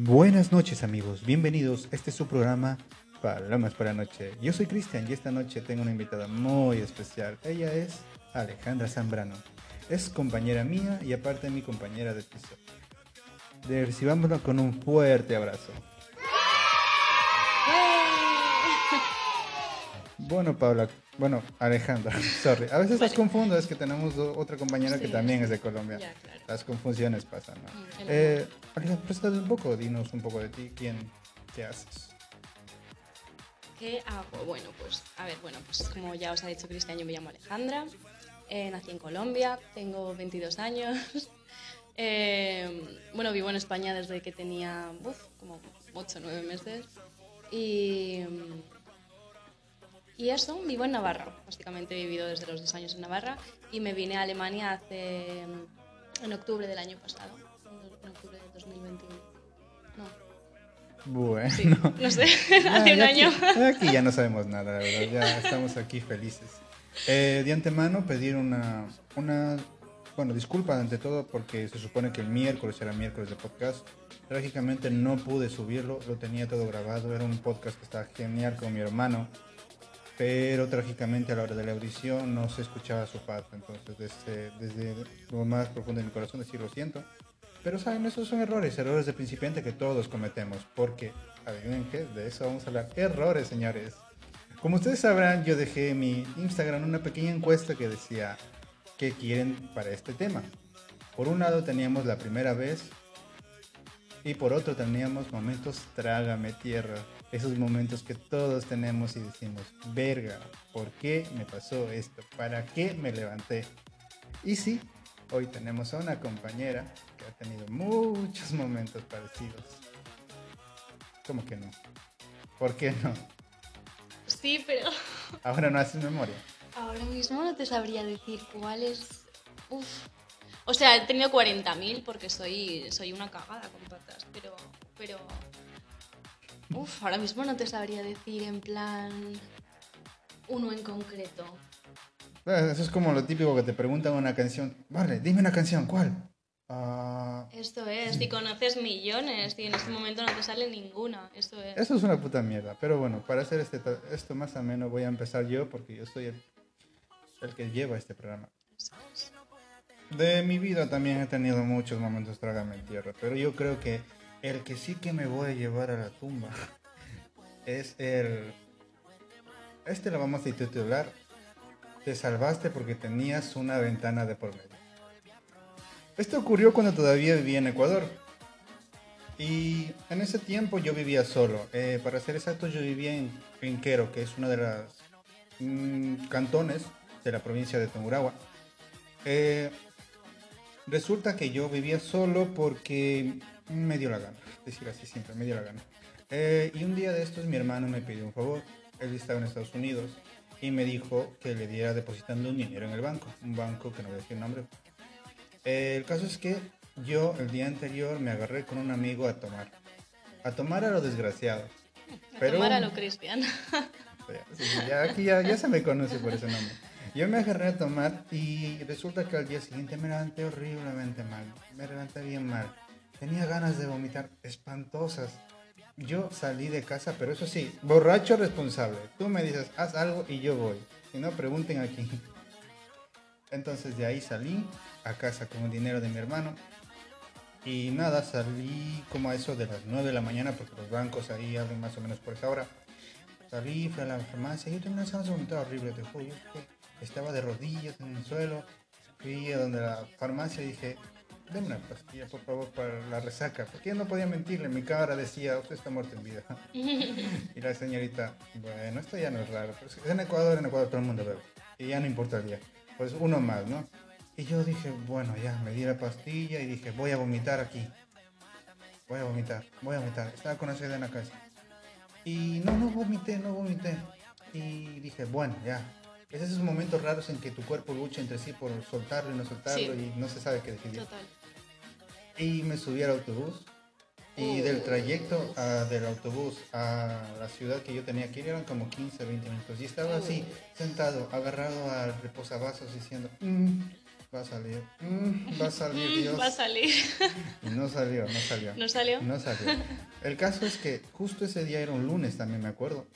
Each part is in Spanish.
Buenas noches amigos, bienvenidos. Este es su programa Palomas por la Noche. Yo soy Cristian y esta noche tengo una invitada muy especial. Ella es Alejandra Zambrano. Es compañera mía y aparte mi compañera de piso. De recibámosla con un fuerte abrazo. Bueno, Paula, bueno, Alejandra, sorry. A veces las confundo, es que tenemos otra compañera que Sí. también es de Colombia. Ya, claro. Las confusiones pasan, ¿no? Mm, Eh, Alejandra, preséntate un poco, dinos un poco de ti, quién, qué haces. ¿Qué hago? Bueno, pues, a ver, bueno, pues como ya os ha dicho Cristian, yo me llamo Alejandra, eh, nací en Colombia, tengo 22 años, eh, bueno, vivo en España desde que tenía, uf, como 8 o 9 meses, y, y eso, vivo en Navarra, básicamente he vivido desde los 2 años en Navarra, y me vine a Alemania hace, en octubre del año pasado, en octubre de 2021, no, Bueno, sí, no sé, Ya, hace un año. Aquí, aquí ya no sabemos nada, la verdad. Ya estamos aquí felices. Eh, de antemano pedir una, una, bueno, disculpa ante todo porque se supone que el miércoles era miércoles de podcast. Trágicamente no pude subirlo, lo tenía todo grabado. Era un podcast que estaba genial con mi hermano. Pero trágicamente a la hora de la audición no se escuchaba su parte. Entonces, desde, desde lo más profundo de mi corazón, decir lo siento. Pero saben, esos son errores, errores de principiante que todos cometemos, porque, adivinen qué, de eso vamos a hablar. Errores, señores. Como ustedes sabrán, yo dejé en mi Instagram una pequeña encuesta que decía qué quieren para este tema. Por un lado teníamos la primera vez y por otro teníamos momentos trágame tierra. Esos momentos que todos tenemos y decimos, verga, ¿por qué me pasó esto? ¿Para qué me levanté? Y sí, hoy tenemos a una compañera que ha tenido muchos momentos parecidos. ¿Cómo que no? ¿Por qué no? Sí, pero Ahora no haces memoria. ahora mismo no te sabría decir cuál es. Uf. O sea, he tenido 40.000 porque soy, soy una cagada con patas, pero. pero. Uf, ahora mismo no te sabría decir en plan. uno en concreto. Eh, Eso es como lo típico que te preguntan una canción. Vale, dime una canción, ¿cuál? Ah, Esto es, si conoces millones y en este momento no te sale ninguna. Esto es. eso es una puta mierda. Pero bueno, para hacer este, esto más ameno voy a empezar yo porque yo soy el, el que lleva este programa. De mi vida también he tenido muchos momentos trágame en tierra, pero yo creo que el que sí que me voy a llevar a la tumba es el... Este lo vamos a titular Te salvaste porque tenías una ventana de por medio. Esto ocurrió cuando todavía vivía en Ecuador. Y en ese tiempo yo vivía solo. Eh, para ser exacto, yo vivía en Pinquero, que es una de las mm, cantones de la provincia de Tungurahua. Eh, resulta que yo vivía solo porque me dio la gana, decir así siempre, me dio la gana. Eh, y un día de estos mi hermano me pidió un favor, él estaba en Estados Unidos y me dijo que le diera depositando un dinero en el banco, un banco que no voy a decir el nombre. Eh, el caso es que yo el día anterior me agarré con un amigo a tomar, a tomar a lo desgraciado. A Pero- tomar a lo Cristian. Sí, sí, ya, aquí ya, ya se me conoce por ese nombre. Yo me agarré a tomar y resulta que al día siguiente me levanté horriblemente mal. Me levanté bien mal. Tenía ganas de vomitar espantosas. Yo salí de casa, pero eso sí, borracho responsable. Tú me dices, haz algo y yo voy. Si no, pregunten aquí. Entonces de ahí salí a casa con el dinero de mi hermano. Y nada, salí como a eso de las 9 de la mañana porque los bancos ahí abren más o menos por esa hora. Salí, fui a la farmacia, yo tenía una vomitar horrible, te juro. Yo estaba de rodillas en el suelo. Fui a donde la farmacia y dije, deme una pastilla, por favor, para la resaca. Porque yo no podía mentirle, mi cara decía, usted está muerto en vida. y la señorita, bueno, esto ya no es raro. Pero es en Ecuador, en Ecuador todo el mundo bebe. Y ya no importa el día. Pues uno más, ¿no? Y yo dije, bueno, ya, me di la pastilla y dije, voy a vomitar aquí. Voy a vomitar, voy a vomitar. Estaba con la sed en la casa. Y no, no vomité, no vomité. Y dije, bueno, ya. Es esos momentos raros en que tu cuerpo lucha entre sí por soltarlo y no soltarlo Sí. y no se sabe qué decidir. Total. Y me subí al autobús. Y Uh. del trayecto del autobús a la ciudad que yo tenía que ir eran como 15, 20 minutos. Y estaba así, sentado, agarrado al reposavasos, diciendo, "Mm, va a salir, mm, va a salir, Dios. Va a salir. Y no salió, no salió. ¿No salió? No salió. El caso es que justo ese día era un lunes, también me acuerdo.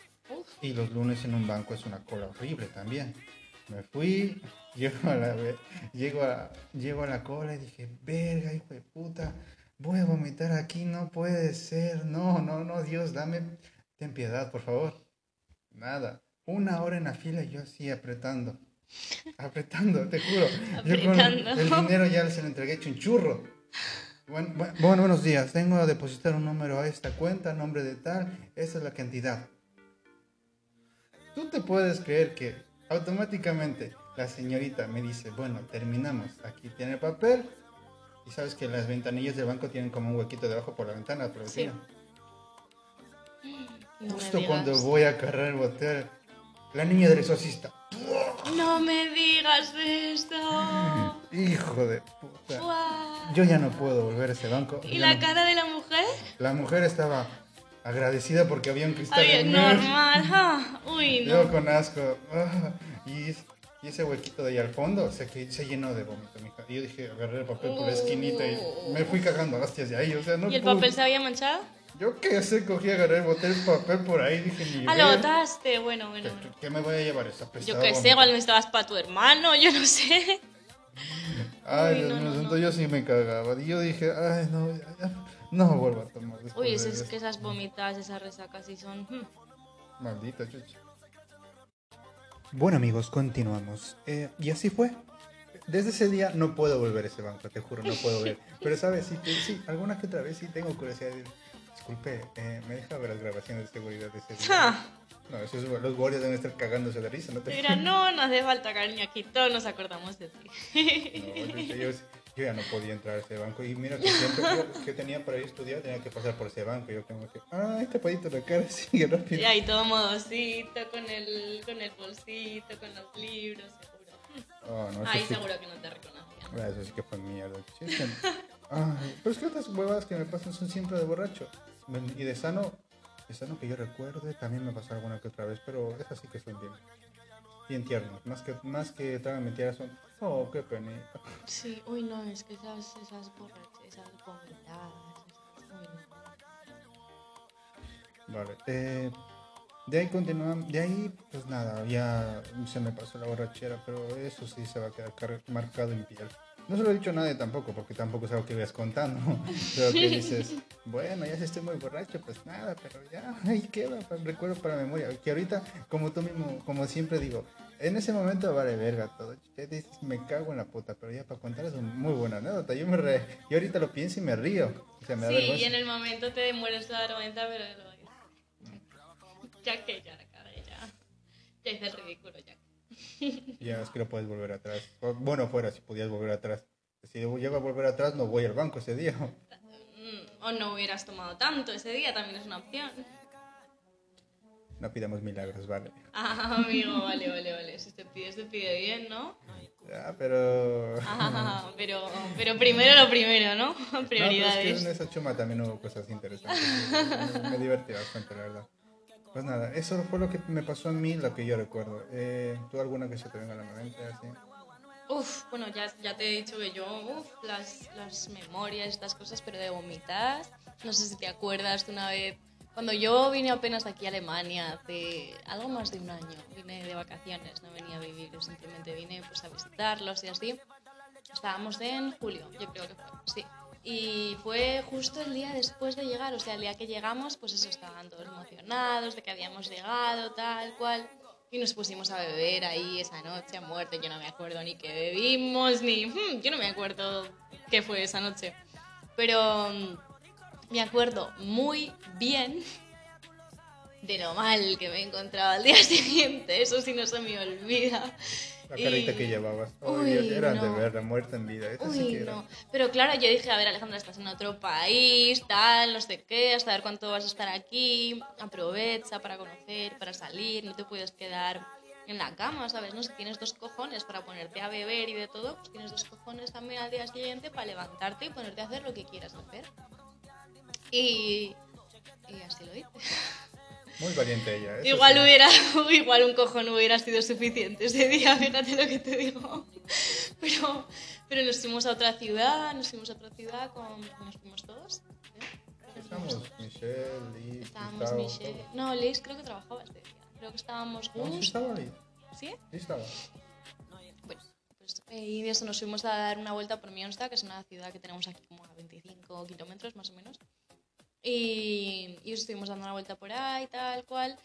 Y los lunes en un banco es una cola horrible también. Me fui, llego a la, llego a, llego a la cola y dije, verga, hijo de puta, voy a vomitar aquí, no puede ser, no, no, no, Dios, dame, ten piedad, por favor. Nada, una hora en la fila y yo así apretando, apretando, te juro. Yo con Apretando. el dinero ya se lo entregué hecho un churro. Bueno, bu- bueno, buenos días. Tengo a depositar un número a esta cuenta, nombre de tal. Esa es la cantidad. Tú te puedes creer que automáticamente la señorita me dice, bueno, terminamos. Aquí tiene el papel. Y sabes que las ventanillas del banco tienen como un huequito debajo por la ventana. Pero Sí. No justo cuando voy a cargar el botel, la niña del exorcista. No me digas esto. Hijo de puta. Guau. Yo ya no puedo volver a ese banco. ¿Y Ya la no- cara de la mujer? La mujer estaba agradecida porque había un cristal Ay, normal. ah. Uy, Yo no. con asco. ah, y, y ese huequito de ahí al fondo se, se llenó de vómito, mija. Y yo dije, agarré el papel por la esquinita y me fui cagando hostias de ahí. O sea, no ¿Y el pude- papel se había manchado? Yo qué sé, cogí, agarré el botel, el papel por ahí. Dije, ni Ah, lo botaste. Bueno, bueno, ¿Qué, bueno. qué me voy a llevar esa Yo pesada qué sé, igual necesitabas para tu hermano, yo no sé. Ay, Dios no, mío, no, yo sí me cagaba. Y yo dije, ay, no, no vuelvo a tomar Uy, de es, es que esas vomitas, esas resacas sí son... hmm. Maldita chucha. Bueno amigos, continuamos. Eh, y así fue. Desde ese día no puedo volver a ese banco, te juro, no puedo ver. Pero sabes, sí, sí, alguna que otra vez sí tengo curiosidad. de- Disculpe, eh, ¿me deja ver las grabaciones de seguridad de ese día? No, esos, los guardias deben estar cagándose de risa, ¿no? Te dirán, no, no hace falta, cariño, aquí todos nos acordamos de ti. No, yo, yo- yo ya no podía entrar a ese banco. Y mira que siempre yo, que tenía para ir a estudiar, tenía que pasar por ese banco. Yo como que, ay, tapadito la cara, sigue rápido. Y ahí todo modosito, con el, con el bolsito, con los libros, seguro. Oh, no, Ahí sí- seguro que no te reconocían. Ah, Eso sí que fue mierda. Es Ay, pero es que otras huevadas que me pasan son siempre de borracho. Y de sano, de sano que yo recuerde, también me pasó alguna que otra vez, pero esas sí que son bien, bien tiernos. Más que, más que tragan mentiras son, oh, qué pena. Sí, uy, no, es que esas, esas borrachas, esas vomitadas, uy, no. Vale. Eh, de ahí continuamos, de ahí, pues nada, ya se me pasó la borrachera, pero eso sí se va a quedar marcado en piel. No se lo he dicho a nadie tampoco, porque tampoco es algo que vayas contando. Pero que dices, bueno, ya si estoy muy borracho, pues nada, pero ya, ahí queda, recuerdo para memoria. Que ahorita, como tú mismo, como siempre digo, en ese momento vale verga todo. Ya dices, me cago en la puta, pero ya para contar es una muy buena anécdota. Yo me re... Yo ahorita lo pienso y me río. O sea, me Sí, y en el momento te mueres la vergüenza, pero ya que ya, ya. Ya hice el ridículo, ya. Ya es que no puedes volver atrás. Bueno, fuera si podías volver atrás. Si llego a volver atrás, no voy al banco ese día. Mm, O no hubieras tomado tanto ese día, también es una opción. No pidamos milagros, vale. Ah, amigo, vale, vale, vale. Si te pide, se pide bien, ¿no? Ya, pero. Ah, pero, pero primero lo primero, ¿no? No, pero es que Prioridades. en esa chuma también hubo cosas interesantes. Me, me divertí bastante, la verdad. Pues nada, eso fue lo que me pasó a mí, lo que yo recuerdo. Eh, ¿Tú alguna que se te venga a la mente así? Uf, bueno, ya, ya te he dicho que yo, uf, las, las memorias, estas cosas, pero de vomitar. No sé si te acuerdas de una vez, cuando yo vine apenas aquí a Alemania, hace algo más de un año, vine de vacaciones, no venía a vivir, simplemente vine pues a visitarlos y así. Estábamos en julio, yo creo que fue, sí. Y fue justo el día después de llegar, o sea, el día que llegamos, pues eso, estaban todos emocionados de que habíamos llegado, tal cual. Y nos pusimos a beber ahí esa noche a muerte. Yo no me acuerdo ni qué bebimos, ni... hmm, yo no me acuerdo qué fue esa noche. Pero me acuerdo muy bien de lo mal que me encontraba al día siguiente. Eso sí no se me olvida. La carita Y- que llevabas. Oh, Uy, Dios, eran de no. verla, muerta en vida. Sí Uy, que era. no. Pero claro, yo dije, a ver, Alejandra, estás en otro país, tal, no sé qué, hasta ver cuánto vas a estar aquí. Aprovecha para conocer, para salir, no te puedes quedar en la cama, ¿sabes? No, si tienes dos cojones para ponerte a beber y de todo, pues tienes dos cojones también al día siguiente para levantarte y ponerte a hacer lo que quieras hacer. Y, y así lo hice. Muy valiente ella. eso Igual sí. hubiera, igual un cojón hubiera sido suficiente ese día, fíjate lo que te digo. Pero, Pero nos fuimos a otra ciudad, nos fuimos a otra ciudad, con, nos fuimos todos. ¿eh? Estamos Michelle, Liz, Estábamos Gustavo, Michelle. No, Liz creo que trabajaba este día. Creo que estábamos todos. No, sí Gus. estaba ahí. ¿Sí? Sí estaba. Bueno, pues, eh, y de eso nos fuimos a dar una vuelta por Mionsta, que es una ciudad que tenemos aquí como a 25 kilómetros más o menos. Y, y estuvimos dando una vuelta por ahí, tal cual.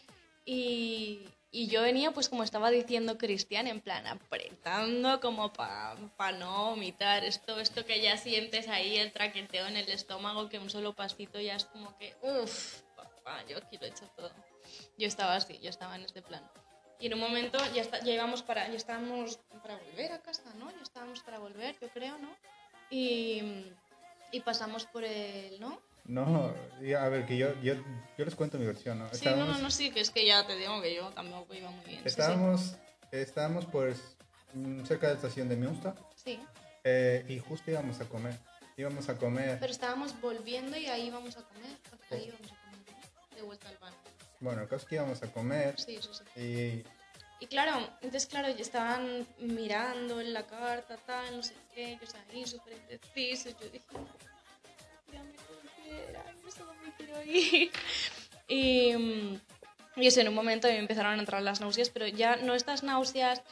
Y, y yo venía, pues como estaba diciendo Cristian, en plan apretando como para pa no vomitar. Esto, esto que ya sientes ahí, el traqueteo en el estómago, que un solo pasito ya es como que, uff, papá, yo aquí lo he hecho todo. Yo estaba así, yo estaba en este plan. Y en un momento ya, está, ya íbamos para, ya estábamos para volver a casa, ¿no? Ya estábamos para volver, yo creo, ¿no? Y, y pasamos por el, ¿no? No, a ver, que yo, yo, yo les cuento mi versión, ¿no? Sí, no, no, no, sí, que es que ya te digo que yo tampoco iba muy bien. sí, sí. Estábamos, estábamos pues mm, cerca de la estación de Münster Sí, eh, y justo íbamos a comer. Íbamos a comer, pero estábamos volviendo y ahí íbamos a comer. Ahí íbamos a comer, ¿no? De vuelta al bar. bueno, el caso es que íbamos a comer Sí, sí, sí. y Y claro, entonces claro, ya estaban mirando en la carta, tal, no sé qué, yo ahí súper indecisos, yo dije, Y, y eso, en un momento me empezaron a entrar las náuseas, pero ya no estas náuseas,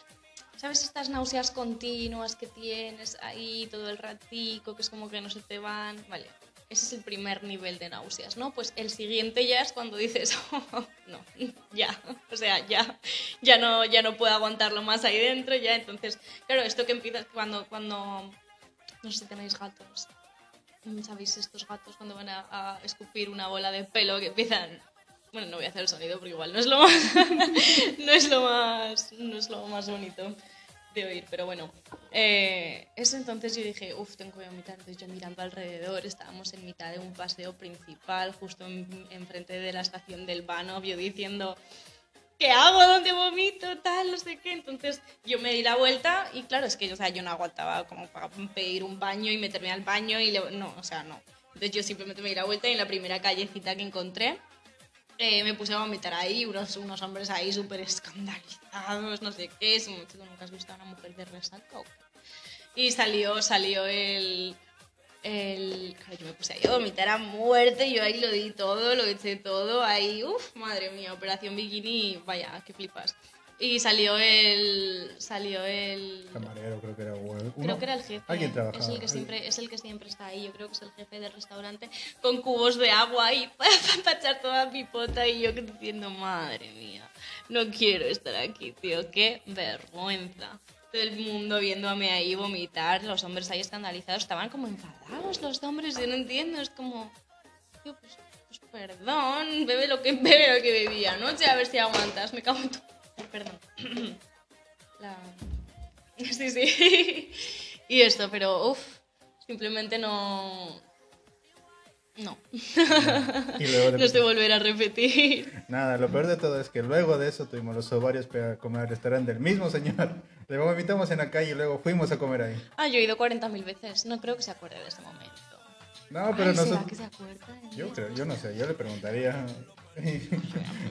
¿sabes? Estas náuseas continuas que tienes ahí todo el ratico, que es como que no se te van, vale. Ese es el primer nivel de náuseas, ¿no? Pues el siguiente ya es cuando dices, "Oh, no, ya, o sea, ya, ya no, ya no puedo aguantarlo más ahí dentro, ya. Entonces, claro, esto que empieza cuando, cuando, no sé si tenéis gatos, ¿sabéis estos gatos cuando van a, a escupir una bola de pelo que empiezan, bueno, no voy a hacer el sonido porque igual no es lo más, no es lo más, no es lo más bonito de oír, pero bueno, eh, eso entonces yo dije, uff, tengo que vomitar, entonces yo mirando alrededor, estábamos en mitad de un paseo principal, justo en- enfrente de la estación del Vano, yo diciendo, ¿qué hago? ¿Dónde vomito? Tal, no sé qué. Entonces yo me di la vuelta y claro, es que o sea, yo no aguantaba como para pedir un baño y meterme al baño y le- no, o sea, no. Entonces yo simplemente me di la vuelta y en la primera callecita que encontré eh, me puse a vomitar ahí, unos, unos hombres ahí súper escandalizados, no sé qué. Es ¿nunca has visto a una mujer de resaca? Y salió, salió el, el... Yo me puse ahí a vomitar a muerte, yo ahí lo di todo, lo eché todo, ahí, uff, madre mía, operación bikini, vaya, que flipas. Y salió el... Salió el... camarero creo que era o el- Creo uno. que era el jefe. Alguien trabajaba. Es el, que siempre, es el que siempre está ahí. Yo creo que es el jefe del restaurante con cubos de agua y para echar toda mi pota. Y yo diciendo, madre mía, no quiero estar aquí, tío. Qué vergüenza. Todo el mundo viéndome ahí vomitar. Los hombres ahí escandalizados. Estaban como enfadados los hombres. Yo no entiendo. Es como, tío, pues, pues perdón. Bebe lo que, bebe lo que bebía anoche. A ver si aguantas. Me cago en tu... Perdón. La... Sí, sí. Y esto, pero uff, simplemente no. No. Y luego de- No se volverá a repetir. Nada, lo peor de todo es que luego de eso tuvimos los ovarios para comer al restaurante del mismo señor. Le vomitamos en la calle y luego fuimos a comer ahí. Ah, yo he ido 40.000 veces. No creo que se acuerde de ese momento. No, pero Ay, ¿será nosotros... que se acuerda? de Yo creo, yo no sé, yo le preguntaría.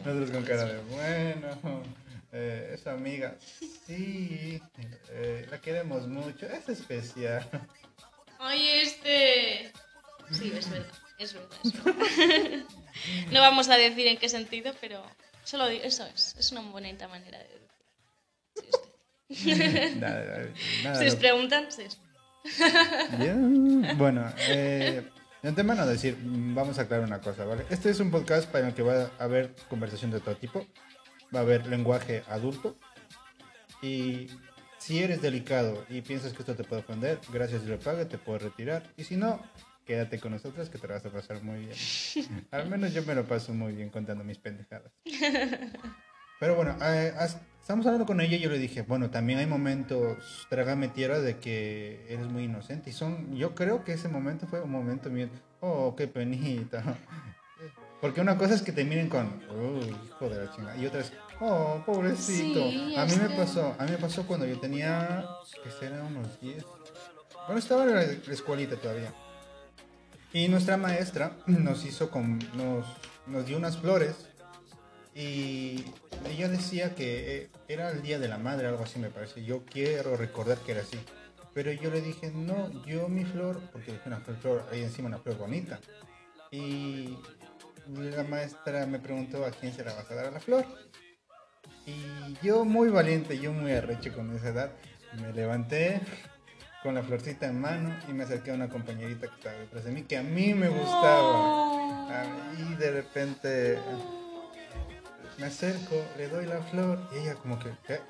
Nosotros con cara de, bueno, eh, esa amiga, sí, eh, la queremos mucho, es especial. Ay, este. Sí, es verdad. Es verdad, es verdad. no vamos a decir en qué sentido, pero solo digo, eso es. Es una bonita manera de decir. Este. Nada, nada, Si os preguntan, sí. Bueno, eh, de antemano decir, mm, vamos a aclarar una cosa, ¿vale? Este es un podcast para el que va a haber conversación de todo tipo, va a haber lenguaje adulto y si eres delicado y piensas que esto te puede ofender, gracias y le pague, te puedes retirar y si no, quédate con nosotros que te la vas a pasar muy bien. Al menos yo me lo paso muy bien contando mis pendejadas. Pero bueno, eh, estamos hablando con ella y yo le dije, bueno, también hay momentos, trágame tierra, de que eres muy inocente. Y son, yo creo que ese momento fue un momento mío, oh, qué penita. Porque una cosa es que te miren con, uy, hijo de la chingada. Y otra es, oh, pobrecito. Sí, a mí me pasó, a mí me pasó cuando yo tenía, que será unos 10. Bueno, estaba en la escuelita todavía. Y nuestra maestra nos hizo con, nos, nos dio unas flores y ella decía que eh, era el día de la madre, algo así me parece. Yo quiero recordar que era así. Pero yo le dije, no, yo mi flor, porque es una flor, ahí encima una flor bonita. Y la maestra me preguntó a quién se la vas a dar a la flor. Y yo muy valiente, yo muy arrecho con esa edad, me levanté con la florcita en mano y me acerqué a una compañerita que estaba detrás de mí, que a mí me gustaba. Ah, Y de repente me acerco, le doy la flor y ella como que, ¿qué?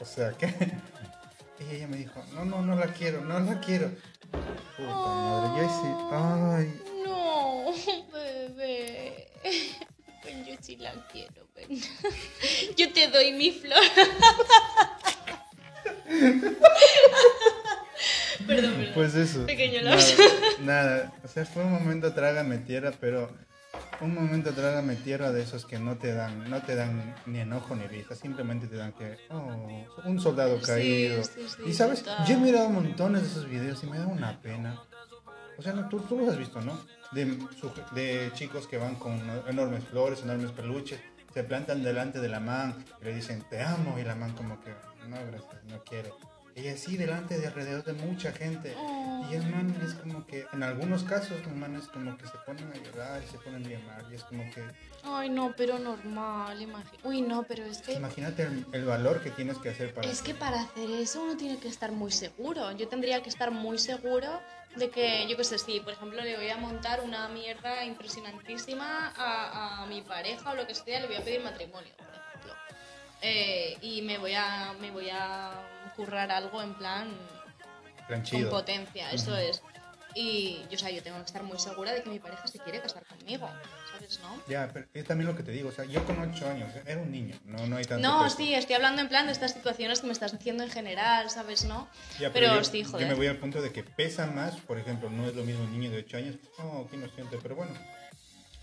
O sea, ¿qué? Y ella me dijo, no, no, no la quiero, no la quiero. Puta madre, yo sí, ay, No, bebé. Ven, yo sí la quiero, ven. Yo te doy mi flor. Perdón, perdón. pues eso. Pequeño nada, nada, o sea, fue un momento trágame tierra, pero un momento trágame tierra de esos que no te dan, no te dan ni enojo ni risa, simplemente te dan que, oh, un soldado caído. sí, sí, y sabes, total. yo he mirado montones de esos videos y me da una pena. O sea, no, tú, tú los has visto, ¿no? De, de chicos que van con enormes flores, enormes peluches, se plantan delante de la man y le dicen, te amo, y la man como que, no, gracias, no quiere. Y así delante de alrededor de mucha gente. Y el man es como que, en algunos casos, el man es como que se ponen a llorar y se ponen a llamar. Y es como que, Ay, no, pero normal, imagínate. Uy, no, pero es que... imagínate el, el valor que tienes que hacer para... Es que para hacer eso uno tiene que estar muy seguro. Yo tendría que estar muy seguro de que, yo qué sé, si por ejemplo le voy a montar una mierda impresionantísima a, a mi pareja o lo que sea, le voy a pedir matrimonio, por ejemplo. Eh, y me voy a me voy a currar algo en plan plan con chido. potencia, eso Ujú. es. Y yo, o sea, yo tengo que estar muy segura de que mi pareja se quiere casar conmigo, ¿sabes, no? Ya, pero es también lo que te digo, o sea, yo con 8 años era un niño, no, no hay tanto... No, peso. sí, estoy hablando en plan de estas situaciones que me estás diciendo en general, ¿sabes, no? Ya, pero yo, sí, yo joder. me voy al punto de que pesa más, por ejemplo, no es lo mismo un niño de 8 años, oh, qué inocente, pero bueno,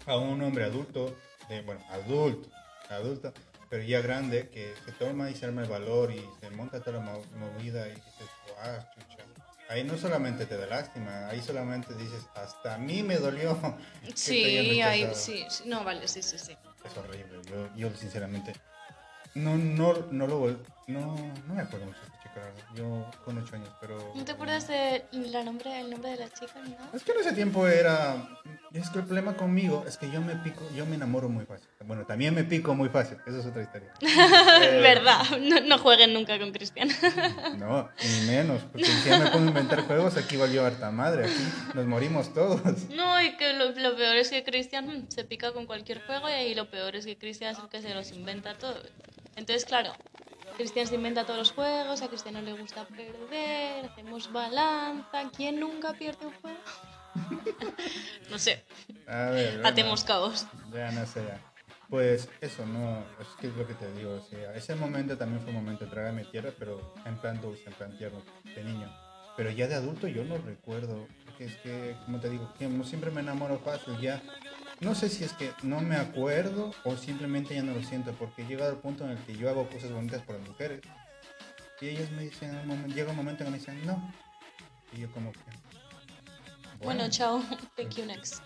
a un hombre adulto, de, bueno, adulto, adulto, pero ya grande, que se toma y se arma el valor y se monta toda la mo- movida y dices, guau, chucha. Ahí no solamente te da lástima, ahí solamente dices, hasta a mí me dolió. que Sí, rechazado". sí, sí, no, vale, sí, sí, sí. Es horrible, yo, yo sinceramente no, no, no lo no, no me acuerdo mucho chica, yo con 8 años, pero... ¿No te acuerdas de la nombre, el nombre de la chica ni nada? Es que en ese tiempo era. Es que el problema conmigo es que yo me pico, yo me enamoro muy fácil. Bueno, también me pico muy fácil, eso es otra historia. Eh, Verdad, no, no jueguen nunca con Cristian. No, ni menos, porque si ya me pongo a inventar juegos, aquí valió harta madre, aquí nos morimos todos. No, y que lo, lo peor es que Cristian se pica con cualquier juego y lo peor es que Cristian es el que se los inventa todo. Entonces, claro, Cristian se inventa todos los juegos, a Cristian no le gusta perder, hacemos balanza. ¿Quién nunca pierde un juego? no sé, A ver, bueno, hacemos caos. Ya no sé. ya. Pues eso, no, es que es lo que te digo. O sea, ese momento también fue un momento de trágame tierra, pero en plan dulce, en plan tierno, de niño. Pero ya de adulto yo no recuerdo. Porque es que, como te digo, que siempre me enamoro fácil, ya. No sé si es que no me acuerdo o simplemente ya no lo siento, porque he llegado al punto en el que yo hago cosas bonitas por las mujeres. Y ellas me dicen, un llega un momento en que me dicen, no. Y yo como que... Bueno, chao. Thank you next.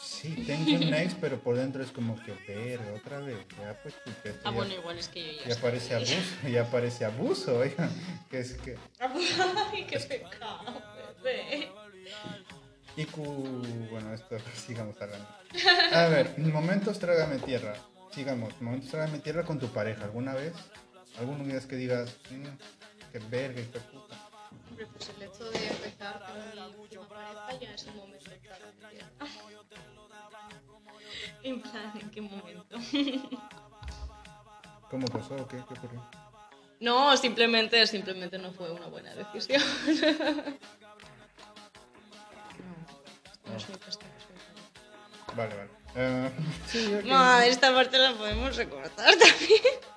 Sí, tengo un next, pero por dentro es como que, verga, otra vez. Ya pues, Ah, ya- bueno, igual es que yo ya ya parece abuso, ya parece abuso, oiga. Que es que. Ay, qué pecado, bebé. Y cu- bueno, esto sigamos hablando. A ver, momentos trágame tierra. Sigamos, momentos trágame tierra con tu pareja. ¿Alguna vez? ¿Alguna vez que digas, "Mm, qué verga, qué puta? Hombre, pues el hecho de empezar con última pareja ya es un momento. En plan, ¿en qué momento? ¿Cómo pasó? ¿Qué, qué ocurrió? No, simplemente, simplemente no fue una buena decisión. Vale, vale. Eh, sí. Madre, esta parte la podemos recortar también.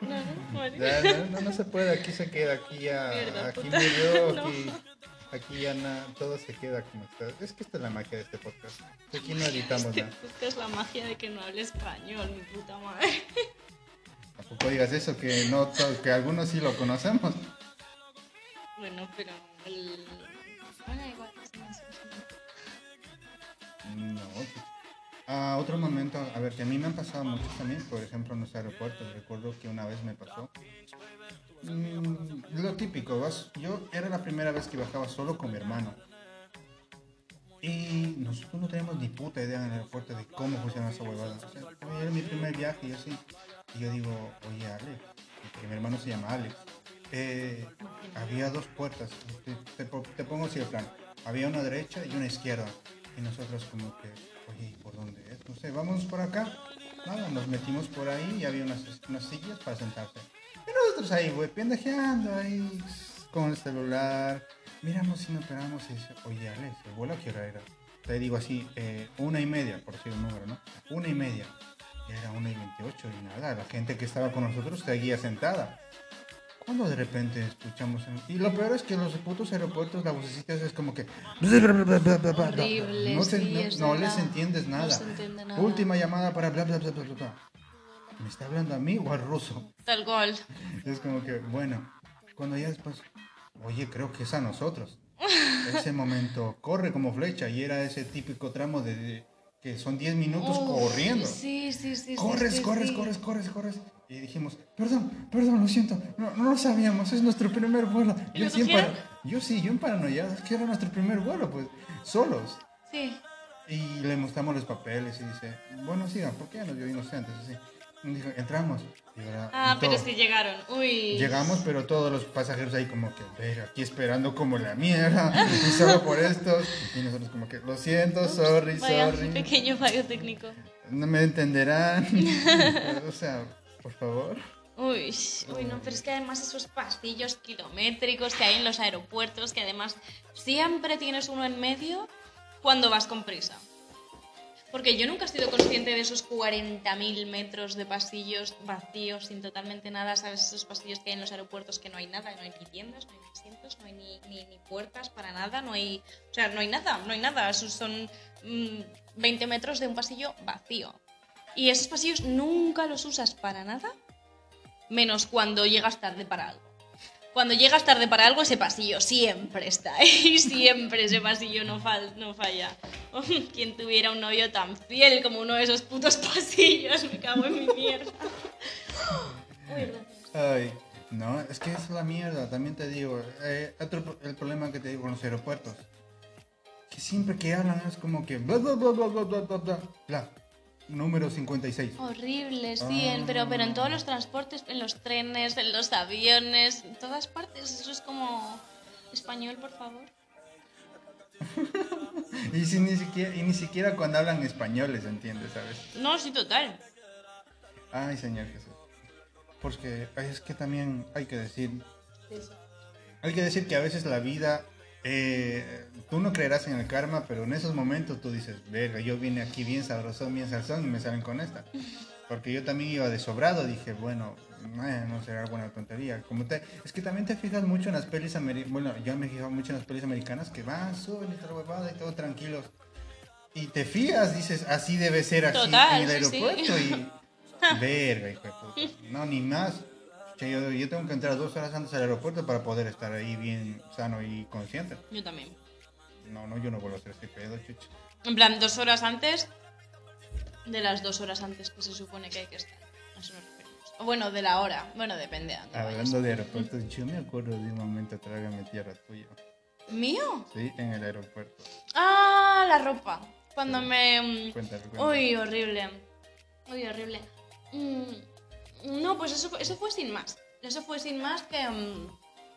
No, no, vale. Ya, no, no, no se puede, aquí se queda, aquí ya, Mierda, aquí puta. murió, No. aquí, aquí ya na- todo se queda como está. Es que esta es la magia de este podcast. Aquí no editamos Este nada. podcast es la magia de que no hable español, mi puta madre. Tampoco digas eso, que no to- que algunos sí lo conocemos. Bueno, pero el... Bueno, igual, sí, sí, sí. No. Ah, otro momento, a ver, que a mí me han pasado muchos también, por ejemplo, en los aeropuertos. Recuerdo que una vez me pasó. Mm, lo típico, yo era la primera vez que bajaba solo con mi hermano. Y nosotros no teníamos ni puta idea en el aeropuerto de cómo funciona esa huevada. O era mi primer viaje y así. Y yo digo, oye, Alex, mi hermano se llama Alex. eh, había dos puertas. Te, te pongo así el plan. Había una derecha y una izquierda. Y nosotros como que, oye, ¿y ¿por dónde es? No sé, vamos por acá. Nada, nos metimos por ahí y había unas, unas sillas para sentarse. Y nosotros ahí, güey, pendejeando ahí con el celular. Miramos y nos esperamos y dice, oye, Alex, ¿el vuelo a qué hora era? Te digo así, eh, una y media, por decir un número, ¿no? Una y media. Era una y veintiocho y nada, la gente que estaba con nosotros seguía sentada. Cuando de repente escuchamos... en- Y lo peor es que los putos aeropuertos, la vocecita es como que... Horrible, no, se- sí, no- es no verdad. les entiendes nada. se entiende nada. Última llamada para bla bla bla bla bla, bla. ¿Me está hablando a mí o al ruso? Tal cual. Es como que, bueno, cuando ya después, oye, creo que es a nosotros. Ese momento corre como flecha y era ese típico tramo de, de- que son 10 minutos Uf, corriendo. Sí, sí, sí. corres, sí, corres, sí. corres, corres, corres. Y dijimos, perdón, perdón, lo siento, no, no lo sabíamos, es nuestro primer vuelo. ¿Y Yo, sí para- yo sí, yo en paranoia, es que era nuestro primer vuelo, pues, solos. Sí. Y le mostramos los papeles y dice, bueno, sigan, ¿por qué nos vio inocentes? Así. Dijo, entramos. Ah, pero todo. sí llegaron. Uy. Llegamos, pero todos los pasajeros ahí como que, ver, aquí esperando como la mierda, y solo por estos. Y nosotros como que, lo siento, sorry, Vaya, sorry. pequeño fallo técnico. No me entenderán. o sea, por favor. Uy, uy, no, pero es que además esos pasillos kilométricos que hay en los aeropuertos, que además siempre tienes uno en medio cuando vas con prisa. Porque yo nunca he sido consciente de esos 40.000 metros de pasillos vacíos, sin totalmente nada, ¿sabes? Esos pasillos que hay en los aeropuertos que no hay nada, no hay ni tiendas, no hay asientos, no hay ni, ni, puertas para nada, no hay... O sea, no hay nada, no hay nada. Esos son mm, 20 metros de un pasillo vacío. Y esos pasillos nunca los usas para nada, menos cuando llegas tarde para algo. Cuando llegas tarde para algo, ese pasillo siempre está ahí, siempre ese pasillo no, fal- no falla. Quien tuviera un novio tan fiel como uno de esos putos pasillos, me cago en mi mierda. Uy, gracias. Ay, no, es que es la mierda, también te digo. eh, otro el problema que te digo con los aeropuertos. Que siempre que hablan es como que bla bla bla bla bla bla bla bla. Número 56. Horrible, sí, en- pero, pero en todos los transportes, en los trenes, en los aviones, en todas partes, eso es como español, por favor. Y, si ni siquiera, y ni siquiera cuando hablan españoles, ¿entiendes? ¿Sabes? No, sí, total. Ay, Señor Jesús. Porque es que también hay que decir, hay que decir que a veces la vida, eh, tú no creerás en el karma, pero en esos momentos tú dices, verga, yo vine aquí bien sabrosón, bien salsón y me salen con esta. Porque yo también iba de sobrado, dije, bueno, eh, no será alguna tontería. Como te, es que también te fijas mucho en las pelis americanas, bueno, yo me fijo mucho en las pelis americanas que van, suben y tal huevada y todo tranquilos. Y te fías, dices, así debe ser aquí Total, en el sí, sí. aeropuerto y... Verga, hijo de puta. No, ni más. Che, yo, yo tengo que entrar dos horas antes al aeropuerto para poder estar ahí bien sano y consciente. Yo también. No, no, yo no vuelvo a hacer este pedo, chucha. En plan, dos horas antes de las dos horas antes que se supone que hay que estar. A eso nos referimos. O bueno, de la hora. Bueno, depende de. Hablando de aeropuertos, yo me acuerdo de un momento, trágame tierra tuyo. ¿Mío? Sí, en el aeropuerto. Ah, la ropa. Cuando me... mm, Cuéntalo, cuéntalo. Uy, horrible. Uy, horrible. Mm, No, pues eso, eso fue sin más. Eso fue sin más que mm,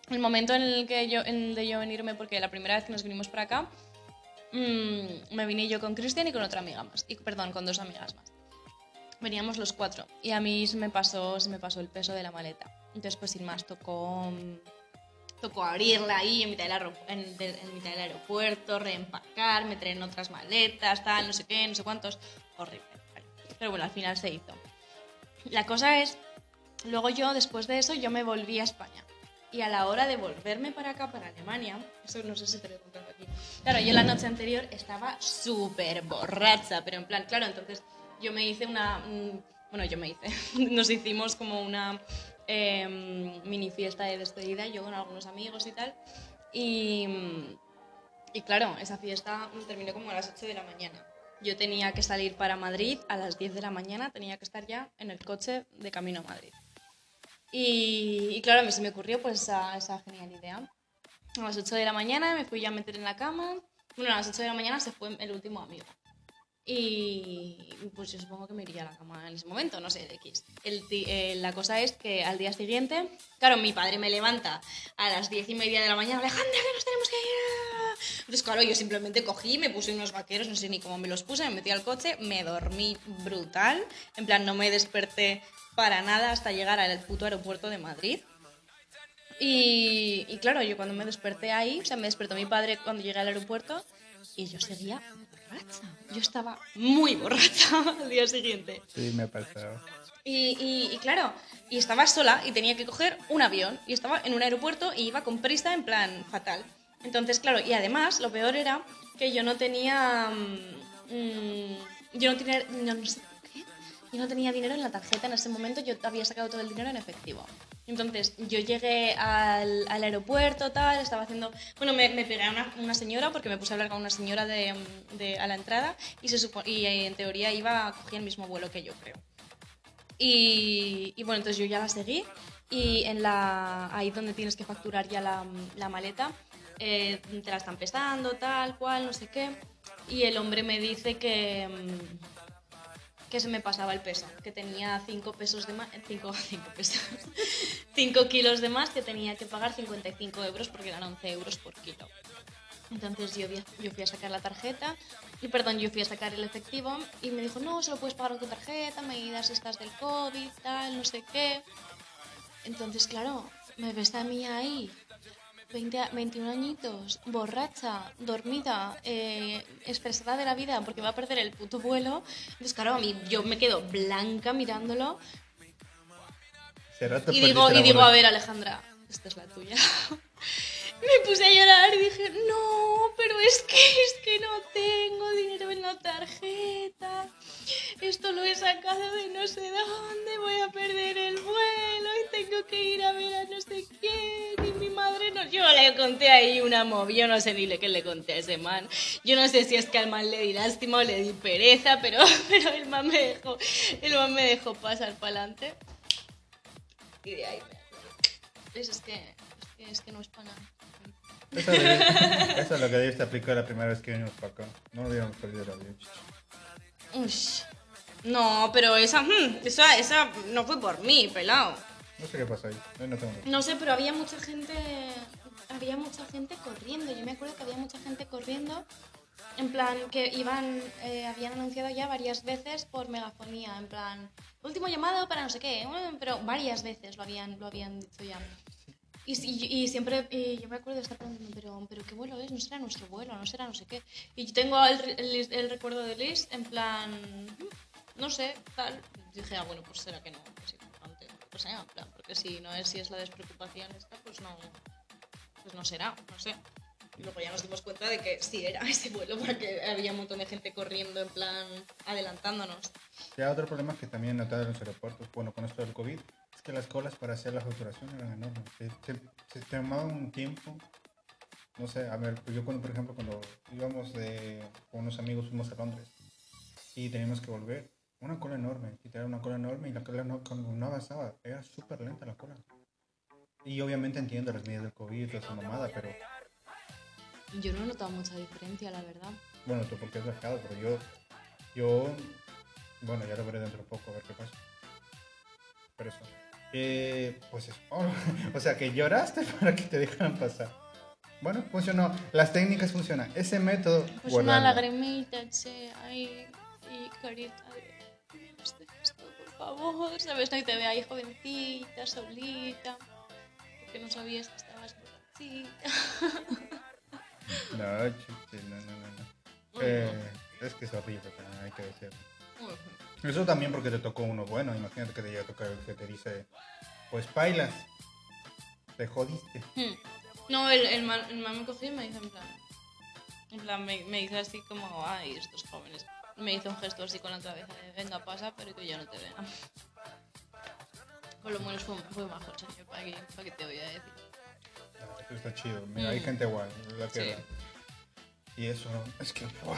el momento en el que yo, en de yo venirme, porque la primera vez que nos vinimos para acá, mm, me vine yo con Cristian y con otra amiga más. Y, perdón, con dos amigas más. Veníamos los cuatro. Y a mí se me pasó, me pasó el peso de la maleta. Entonces, pues sin más, tocó, mm, tocó abrirla ahí en mitad, del en, mitad del aeropuerto, reempacar, meter en otras maletas, tal, no sé qué, no sé cuántos. Horrible. Pero bueno, al final se hizo. La cosa es, luego yo, después de eso, yo me volví a España. Y a la hora de volverme para acá, para Alemania, eso no sé si te lo he contado aquí. Claro, yo la noche anterior estaba súper borracha, pero en plan, claro, entonces yo me hice una. mm, Bueno, yo me hice. Nos hicimos como una em, mini fiesta de despedida, yo con algunos amigos y tal. Y, y claro, esa fiesta terminó como a las 8 de la mañana. Yo tenía que salir para Madrid a las 10 de la mañana, tenía que estar ya en el coche de camino a Madrid. Y, claro, a mí se me ocurrió pues esa, esa genial idea. A las 8 de la mañana me fui ya a meter en la cama. Bueno, a las 8 de la mañana se fue el último amigo. Y pues yo supongo que me iría a la cama en ese momento, no sé, X. El eh, la cosa es que al día siguiente, claro, mi padre me levanta a las 10 y media de la mañana, Alejandra, que nos tenemos que ir. Entonces, claro, yo simplemente cogí, me puse unos vaqueros, no sé ni cómo me los puse, me metí al coche, me dormí brutal. En plan, no me desperté para nada hasta llegar al puto aeropuerto de Madrid. Y, y claro, yo cuando me desperté ahí, o sea, me despertó mi padre cuando llegué al aeropuerto y yo seguía borracha. Yo estaba muy borracha al día siguiente. Sí, me ha pasado. Y, y- y claro, y estaba sola y tenía que coger un avión y estaba en un aeropuerto y iba con prisa en plan fatal. Entonces, claro, y además lo peor era que yo no tenía... mm, mm, yo no tenía... No. Yo no tenía dinero en la tarjeta en ese momento, yo había sacado todo el dinero en efectivo. Entonces, yo llegué al, al aeropuerto, tal, estaba haciendo... Bueno, me, me pegué a una, una señora porque me puse a hablar con una señora de, de- a la entrada y, se supo- y eh, en teoría iba, cogía el mismo vuelo que yo, creo. Y, y bueno, entonces yo ya la seguí y en la, ahí donde tienes que facturar ya la, la maleta, eh, te la están pesando, tal cual, no sé qué. Y el hombre me dice que, mm, que se me pasaba el peso, que tenía 5 pesos de más, 5 pesos, 5 kilos de más, que tenía que pagar 55 euros porque eran 11 euros por kilo. Entonces yo, yo fui a sacar la tarjeta, y perdón, yo fui a sacar el efectivo y me dijo, no, solo puedes pagar con tu tarjeta, medidas estas del COVID, tal, no sé qué. Entonces, claro, me ves a mí ahí, 20, a- 21 añitos, borracha, dormida, eh, estresada de la vida porque va a perder el puto vuelo. Entonces, claro, a mí yo me quedo blanca mirándolo y digo, y digo, a ver, Alejandra, esta es la tuya. Me puse a llorar y dije, no, pero es que, es que no tengo dinero en la tarjeta. Esto lo he sacado de no sé dónde, voy a perder el vuelo y tengo que ir a ver a no sé quién. Y mi madre no... Yo le conté ahí una movida, yo no sé ni le qué le conté a ese man. Yo no sé si es que al man le di lástima o le di pereza, pero, pero el man me dejó, el man me dejó pasar para adelante. Y de ahí me... Es, es que, es que, es que no es para nada. Eso, eso es lo que debiste aplicar la primera vez que vinimos para acá. No perdido el avión. Ush. No, pero esa, hmm, esa, esa no fue por mí, pelado. No sé qué pasó ahí. Yo no tengo No sé, pero había mucha gente, había mucha gente corriendo. Yo me acuerdo que había mucha gente corriendo, en plan que iban, eh, habían anunciado ya varias veces por megafonía, en plan último llamado para no sé qué, eh, pero varias veces lo habían, lo habían dicho ya. Y, si- y siempre, y yo me acuerdo de estar preguntando, pero, pero ¿qué vuelo es? No será nuestro vuelo, no será no sé qué. Y tengo el, el, el recuerdo de Liz, en plan, "Mm, no sé, tal. Y dije, ah, bueno, pues será que no, es importante, sea, en plan, porque si no es, si es la despreocupación esta, pues no, pues no será, no sé. Y luego ya nos dimos cuenta de que sí era ese vuelo, porque había un montón de gente corriendo, en plan, adelantándonos. Ya otro problema que también he notado en los aeropuertos, bueno, con esto del COVID, que las colas para hacer la facturación eran enormes. Se, se, se tomaban un tiempo. No sé, a ver, pues yo cuando, por ejemplo, cuando íbamos de, con unos amigos, fuimos a Londres y teníamos que volver, una cola enorme, literal una cola enorme y la cola no, no avanzaba, era súper lenta la cola. Y obviamente entiendo las medidas del COVID, toda esa mamada, pero Yo no he notado mucha diferencia, la verdad. Bueno, tú porque has viajado, pero yo, yo, bueno, ya lo veré dentro de poco, a ver qué pasa. Pero eso. Eh, pues. Oh, o sea, que lloraste para que te dejaran pasar. Bueno, funcionó. Las técnicas funcionan. Ese método, Pues una guardadlo. lagrimita, che, ahí, y carita de... "No estés esto, por favor, ¿sabes? No, y te ve ahí jovencita, solita, porque no sabías que estabas borrachita. No, chichi, no, no, no. no. Eh, es que es horrible, también hay que decirlo. Eso también porque te tocó uno bueno. Imagínate que te llega a tocar el que te dice, pues bailas, te jodiste. Hmm. No, el, el, man me cogió y me dice en plan... En plan, me, me dice así como, ay, estos jóvenes. Me hizo un gesto así con la cabeza de, venga, pasa, pero que yo no te vea. Por lo menos fue, fue majo, el señor, ¿para qué, para qué te voy a decir? Eso está chido. Mira, Hay Mm. gente igual. la que- Sí. Y eso, es que. ¡buah!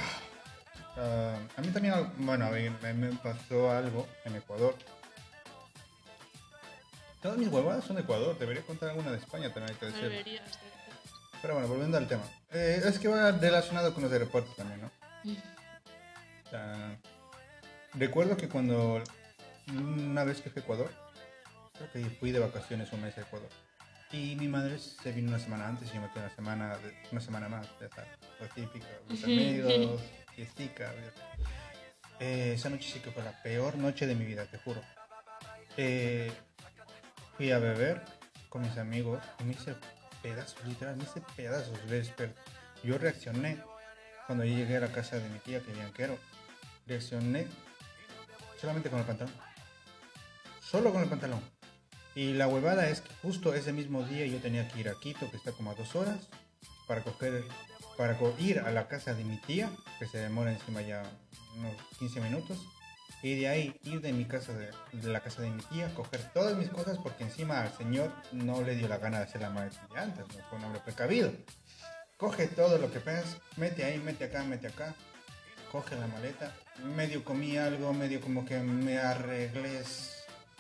Ah, a mí también, bueno, a mí me, me pasó algo en Ecuador. Todas mis huevadas son de Ecuador. Debería contar alguna de España también, hay que decir. Deberías, deberías. Pero bueno, volviendo al tema. Eh, es que va relacionado con los aeropuertos también, ¿no? Sea, recuerdo que cuando una vez que fui a Ecuador, creo que fui de vacaciones un mes a Ecuador. Y mi madre se vino una semana antes y yo me quedé una semana, una semana más, ya sabes, lo típico, los amigos, fiestica. Eh, esa noche sí que fue la peor noche de mi vida, te juro. Eh, fui a beber con mis amigos y me hice pedazos, literal, me hice pedazos, ¿ves? Pero yo reaccioné cuando yo llegué a la casa de mi tía, que vivía en Quero. Reaccioné solamente con el pantalón. Solo con el pantalón. Y la huevada es que justo ese mismo día yo tenía que ir a Quito, que está como a dos horas, para coger, para ir a la casa de mi tía, que se demora encima ya unos 15 minutos. Y de ahí ir de mi casa, de, de la casa de mi tía, coger todas mis cosas, porque encima al señor no le dio la gana de hacer la maleta de antes, no fue un hombre precavido. Coge todo lo que puedas, mete ahí, mete acá, mete acá, coge la maleta, medio comí algo, medio como que me arreglé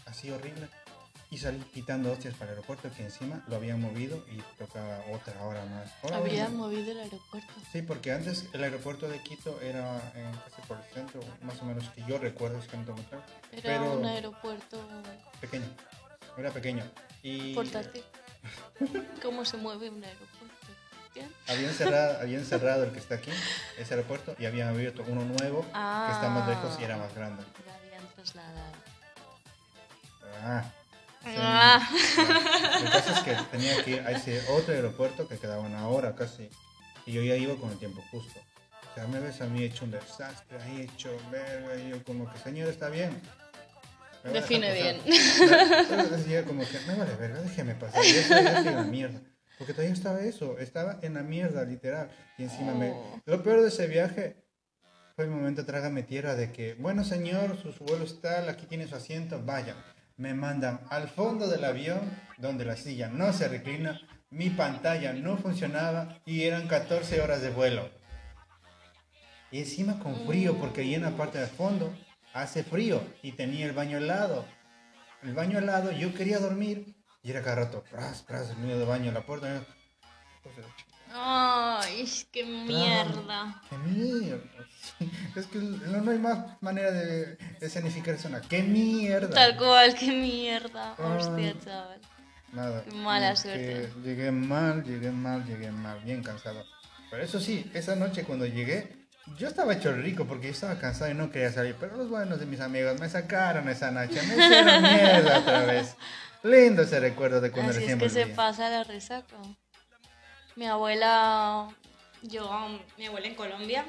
así horrible y salí quitando hostias para el aeropuerto que encima lo habían movido y tocaba otra hora más. Más. movido el aeropuerto. Sí, porque antes el aeropuerto de Quito era en, casi por el centro, más o menos que yo recuerdo, es que no Era Pero- un aeropuerto pequeño, era pequeño. Y portátil. ¿Cómo se mueve un aeropuerto? Habían cerrado, habían cerrado el que está aquí, ese aeropuerto, y habían abierto uno nuevo que está más lejos y era más grande. Lo habían trasladado. Ah. Ah. El caso es que tenía que ir a ese otro aeropuerto que quedaba una hora casi. Y yo ya iba con el tiempo justo. O sea, me ves a mí hecho un desastre, ahí hecho verga, y yo como que, señor, está bien. Me Define bien. Pero decía como que, me vale verga, déjeme pasar. Yo estoy, yo la mierda. Porque todavía estaba eso, estaba en la mierda, literal. Y encima me... Oh. Lo peor de ese viaje fue el momento trágame tierra de que, bueno señor, su vuelo está, aquí tiene su asiento, vaya. Me mandan al fondo del avión, donde la silla no se reclina, mi pantalla no funcionaba y eran 14 horas de vuelo. Y encima con frío, porque ahí en la parte del fondo hace frío y tenía el baño al lado. El baño al lado, yo quería dormir y era cada rato, pras, pras, el medio del baño, la puerta. Entonces, Ay, qué mierda. ¡Qué mierda! Es que no, no hay más manera de escenificar eso. ¡Qué mierda! Tal cual, qué mierda. Ah. Hostia, chaval. Nada. Qué mala es suerte. Llegué mal, llegué mal, llegué mal, bien cansado. Pero eso sí, esa noche cuando llegué, yo estaba hecho rico porque yo estaba cansado y no quería salir. Pero los buenos de mis amigos me sacaron esa noche, me hicieron mierda otra vez. Lindo ese recuerdo de cuando Así es recién que se pasa la resaca. Mi abuela, yo, mi abuela en Colombia,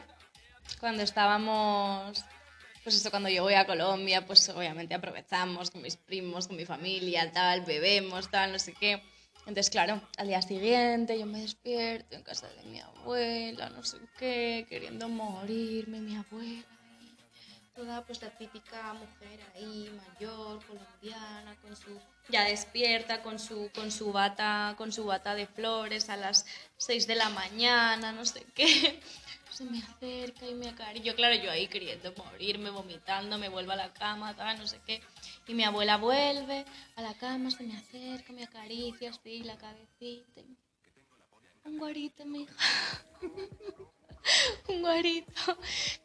cuando estábamos, pues eso, cuando yo voy a Colombia, pues obviamente aprovechamos con mis primos, con mi familia, tal, bebemos, tal, no sé qué. Entonces, claro, al día siguiente yo me despierto en casa de mi abuela, no sé qué, queriendo morirme, mi abuela toda pues la típica mujer ahí, mayor, colombiana, con su ya despierta, con su, con su bata, con su bata de flores a las 6 de la mañana, no sé qué. Se me acerca y me acaricia. Yo, claro, yo ahí queriendo morirme, vomitando, me vuelvo a la cama, tal, no sé qué. Y mi abuela vuelve a la cama, se me acerca, me acaricia así la cabecita. Un guarito, mi hija. Un guarito.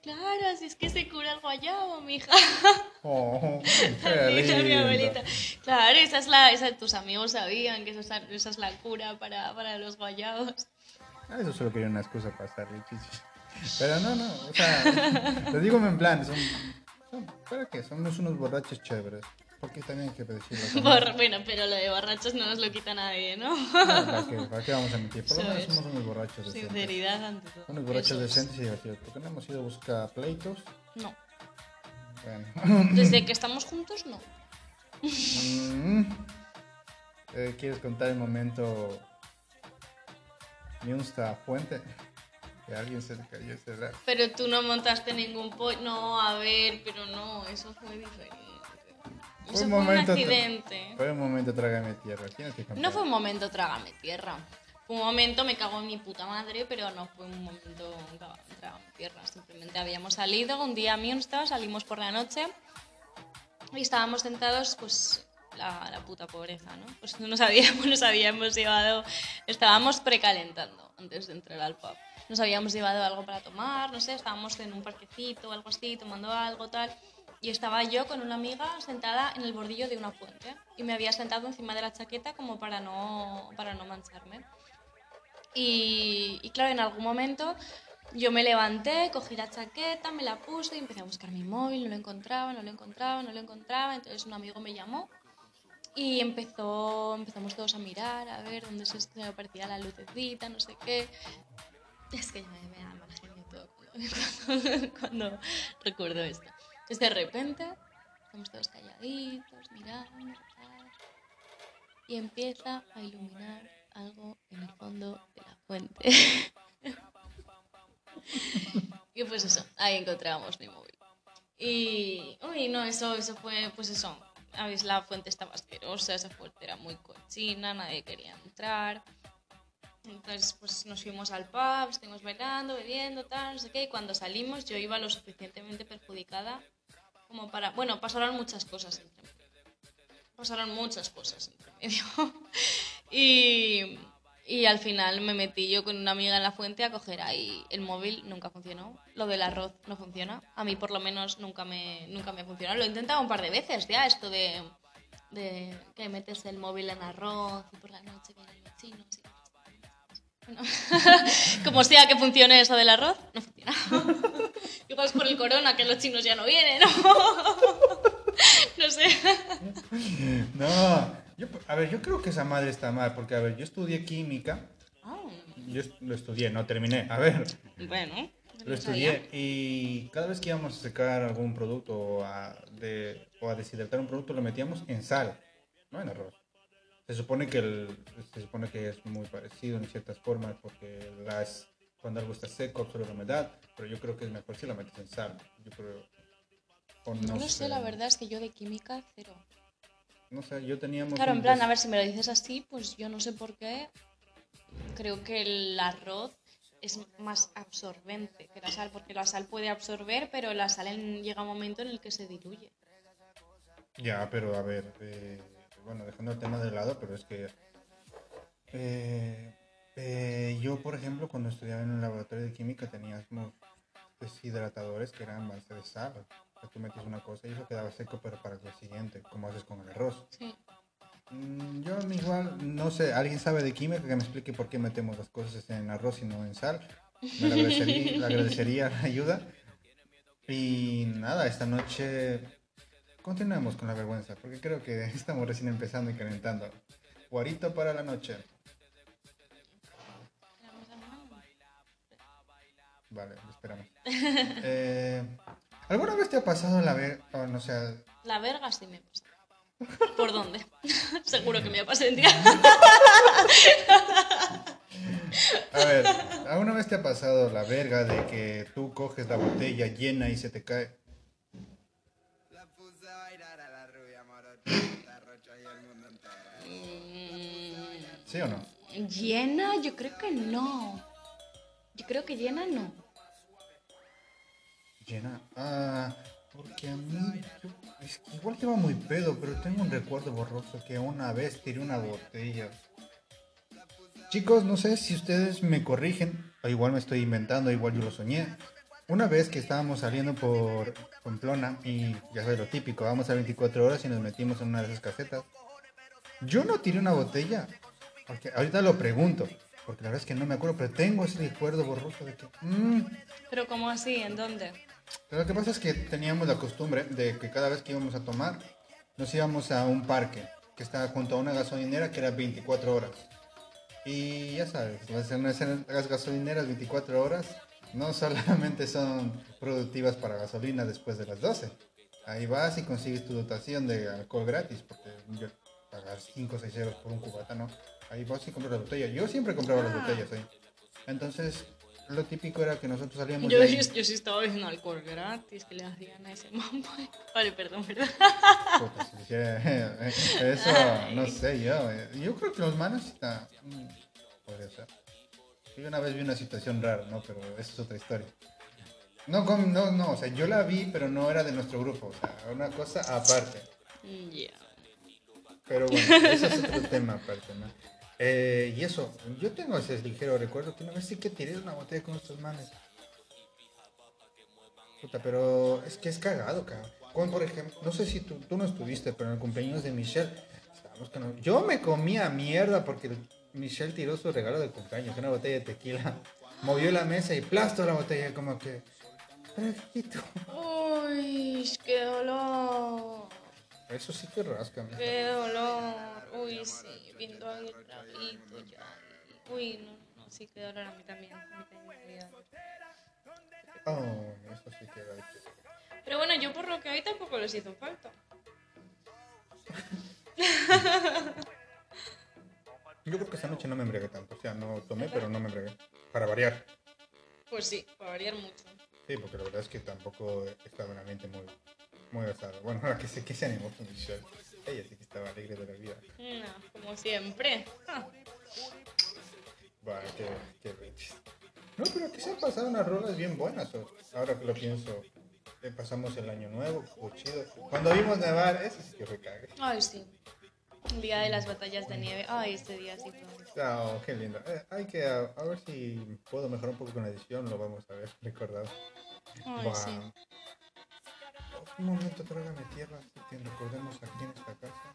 Claro, así es que se cura el guayabo, mi hija. Oh, mi abuelita. Claro, esa es la, esa, tus amigos sabían que esa, es- esa es la cura para, para los guayabos. Ah, eso solo quería una excusa para estar chichis. Pero no, no, o sea, lo digo en plan, son, son ¿para qué? Somos unos borrachos chéveres. Porque también hay que decirlo. bueno, pero lo de borrachos no nos lo quita nadie, ¿no? No, ¿para, qué, ¿Para qué vamos a mentir? Por lo menos somos unos borrachos decentes. Sinceridad ante todo. Unos borrachos decentes y divertidos. Porque no hemos ido a buscar pleitos. No. Bueno. Desde que estamos juntos, no. Mm. Eh, ¿Quieres contar el momento Miunsta Fuente? Que alguien se le cayó ese. Pero tú no montaste ningún pollo. No, a ver, pero no, eso fue diferente. Fue Eso un fue un momento- accidente. Fue un momento trágame tierra. No fue un momento trágame tierra. Fue un momento me cago en mi puta madre, pero no fue un momento trágame tierra. Simplemente habíamos salido un día a Münster, salimos por la noche y estábamos sentados pues la, la puta pobreza, ¿no? Pues no nos habíamos, nos habíamos llevado, estábamos precalentando antes de entrar al pub. Nos habíamos llevado algo para tomar, no sé, estábamos en un parquecito algo así, tomando algo, tal. Y estaba yo con una amiga sentada en el bordillo de una fuente. Y me había sentado encima de la chaqueta como para no, para no mancharme. Y, y claro, en algún momento yo me levanté, cogí la chaqueta, me la puse y empecé a buscar mi móvil, no lo encontraba, no lo encontraba, no lo encontraba. Entonces un amigo me llamó y empezó, empezamos todos a mirar, a ver dónde se, se aparecía la lucecita, no sé qué. Es que ya me, me da mal genio todo cuando, cuando recuerdo esto. Entonces de repente estamos todos calladitos, mirando, y empieza a iluminar algo en el fondo de la fuente. y pues eso, ahí encontrábamos mi móvil. Y, uy, no, eso, eso fue, pues eso. La fuente estaba asquerosa, esa fuente era muy cochina, nadie quería entrar. Entonces, pues nos fuimos al pub, estuvimos bailando, bebiendo, tal, no sé qué, y cuando salimos yo iba lo suficientemente perjudicada como para... Bueno, pasaron muchas cosas entre medio. Pasaron muchas cosas entre medio. y, y al final me metí yo con una amiga en la fuente a coger ahí el móvil, nunca funcionó. Lo del arroz no funciona. A mí por lo menos nunca me, nunca me ha funcionado. Lo he intentado un par de veces ya, esto de, de que metes el móvil en arroz y por la noche vienen los chinos y... Bueno, como sea que funcione eso del arroz, no funciona. Igual es por el corona que los chinos ya no vienen, ¿no? no sé. No, yo, a ver, yo creo que esa madre está mal, porque, a ver, yo estudié química, Ah, yo lo estudié, no terminé, a ver, bueno, lo no estudié y cada vez que íbamos a secar algún producto o a, de, o a deshidratar un producto lo metíamos en sal, no en arroz. Se supone que el, se supone que es muy parecido en ciertas formas porque las, cuando algo está seco absorbe la humedad, pero yo creo que es mejor si lo metes en sal. Yo creo, o No lo sé, la verdad es que yo de química cero. No sé, yo teníamos Claro, en plan, a ver, si me lo dices así, pues yo no sé por qué. Creo que el arroz es más absorbente que la sal, porque la sal puede absorber, pero la sal en- llega un momento en el que se diluye. Ya, pero a ver, eh, bueno, dejando el tema de lado, pero es que eh, eh, yo, por ejemplo, cuando estudiaba en el laboratorio de química teníamos deshidratadores que eran base de sal. O sea, tú metes una cosa y eso quedaba seco, pero para el día siguiente, como haces con el arroz. Sí. Mm, Yo igual, no sé, alguien sabe de química que me explique por qué metemos las cosas en arroz y no en sal. Me agradecería, le agradecería la ayuda. Y nada, esta noche continuemos con la vergüenza, porque creo que estamos recién empezando y calentando. Guarito para la noche. Vale, lo esperamos. Eh, ¿Alguna vez te ha pasado la ver... oh, no sé, La verga sí me pasa. ¿Por dónde? Seguro que me ha pasado en día. A ver, ¿alguna vez te ha pasado la verga de que tú coges la botella llena y se te cae? La puse a bailar a la rubia morotita, rocho ahí el mundo entero. ¿Sí o no? Llena, yo creo que no. Yo creo que llena no. Llena. Ah, porque a mí. es que igual que iba muy pedo, pero tengo un recuerdo borroso que una vez tiré una botella. Chicos, no sé si ustedes me corrigen, o igual me estoy inventando, igual yo lo soñé. Una vez que estábamos saliendo por Pamplona y ya sabes lo típico, vamos a 24 horas y nos metimos en una de esas casetas. Yo no tiré una botella, porque ahorita lo pregunto, porque la verdad es que no me acuerdo, pero tengo ese recuerdo borroso de que... mm, Pero ¿cómo así? ¿En dónde? pero lo que pasa es que teníamos la costumbre de que cada vez que íbamos a tomar, nos íbamos a un parque que estaba junto a una gasolinera que era 24 horas. Y ya sabes, las gasolineras 24 horas no solamente son productivas para gasolina después de las 12. Ahí vas y consigues tu dotación de alcohol gratis, porque yo pagar 5 o 6 euros por un cubata, ¿no? Ahí vas y compras la botella. Yo siempre compraba las Ah. botellas ahí. Entonces, lo típico era que nosotros salíamos Yo, de ahí. yo, yo sí estaba viendo alcohol gratis que le hacían a ese mambo. Vale, perdón. Puta, si quisiera- Eso, no sé yo. eh. Yo creo que los manos está. mm, Podría ser. Yo una vez vi una situación rara, ¿no? Pero eso es otra historia. No, no, no, o sea, yo la vi, pero no era de nuestro grupo. O sea, una cosa aparte. Ya. Pero bueno, ese es otro tema aparte, ¿no? Eh, y eso, yo tengo ese ligero recuerdo que una vez sí que tiré una botella con estos manes. Puta, pero es que es cagado, cabrón. Como por ejemplo, no sé si tú, tú no estuviste, pero en el cumpleaños de Michelle, estábamos yo me comía mierda porque Michelle tiró su regalo de cumpleaños, una botella de tequila. Movió la mesa y plastó la botella, como que. Pero, hijito, Uy, qué dolor. Eso sí que rasca, ¿no? Qué dolor. Uy, sí, viendo ahí el traguito ya. Uy, no, no, sí, qué dolor a mí también. A mí también dolor. Oh, eso sí que da. Pero bueno, yo por lo que hay tampoco les hizo falta. Yo creo que esa noche no me embriagué tanto. O sea, no tomé, pero no me embriagué. Para variar. Pues sí, para variar mucho. Sí, porque la verdad es que tampoco estaba en la mente muy, muy basada. Bueno, ahora que sé que se animó Michelle. Ella sí que estaba alegre de la vida. No, como siempre. Ah, qué, qué. No, pero aquí se han pasado unas rolas bien buenas. Ahora que lo pienso, eh, pasamos el año nuevo, fue chido. Cuando vimos nevar, eso sí que fue cague. Ay, sí. El día de las batallas de nieve. Ay, este día sí fue. Oh, qué lindo. Eh, hay que, a, a ver si puedo mejorar un poco con la edición, lo vamos a ver, recordado. Ay, Buah. sí. Un momento, trágame tierra, así que recordemos aquí en esta casa.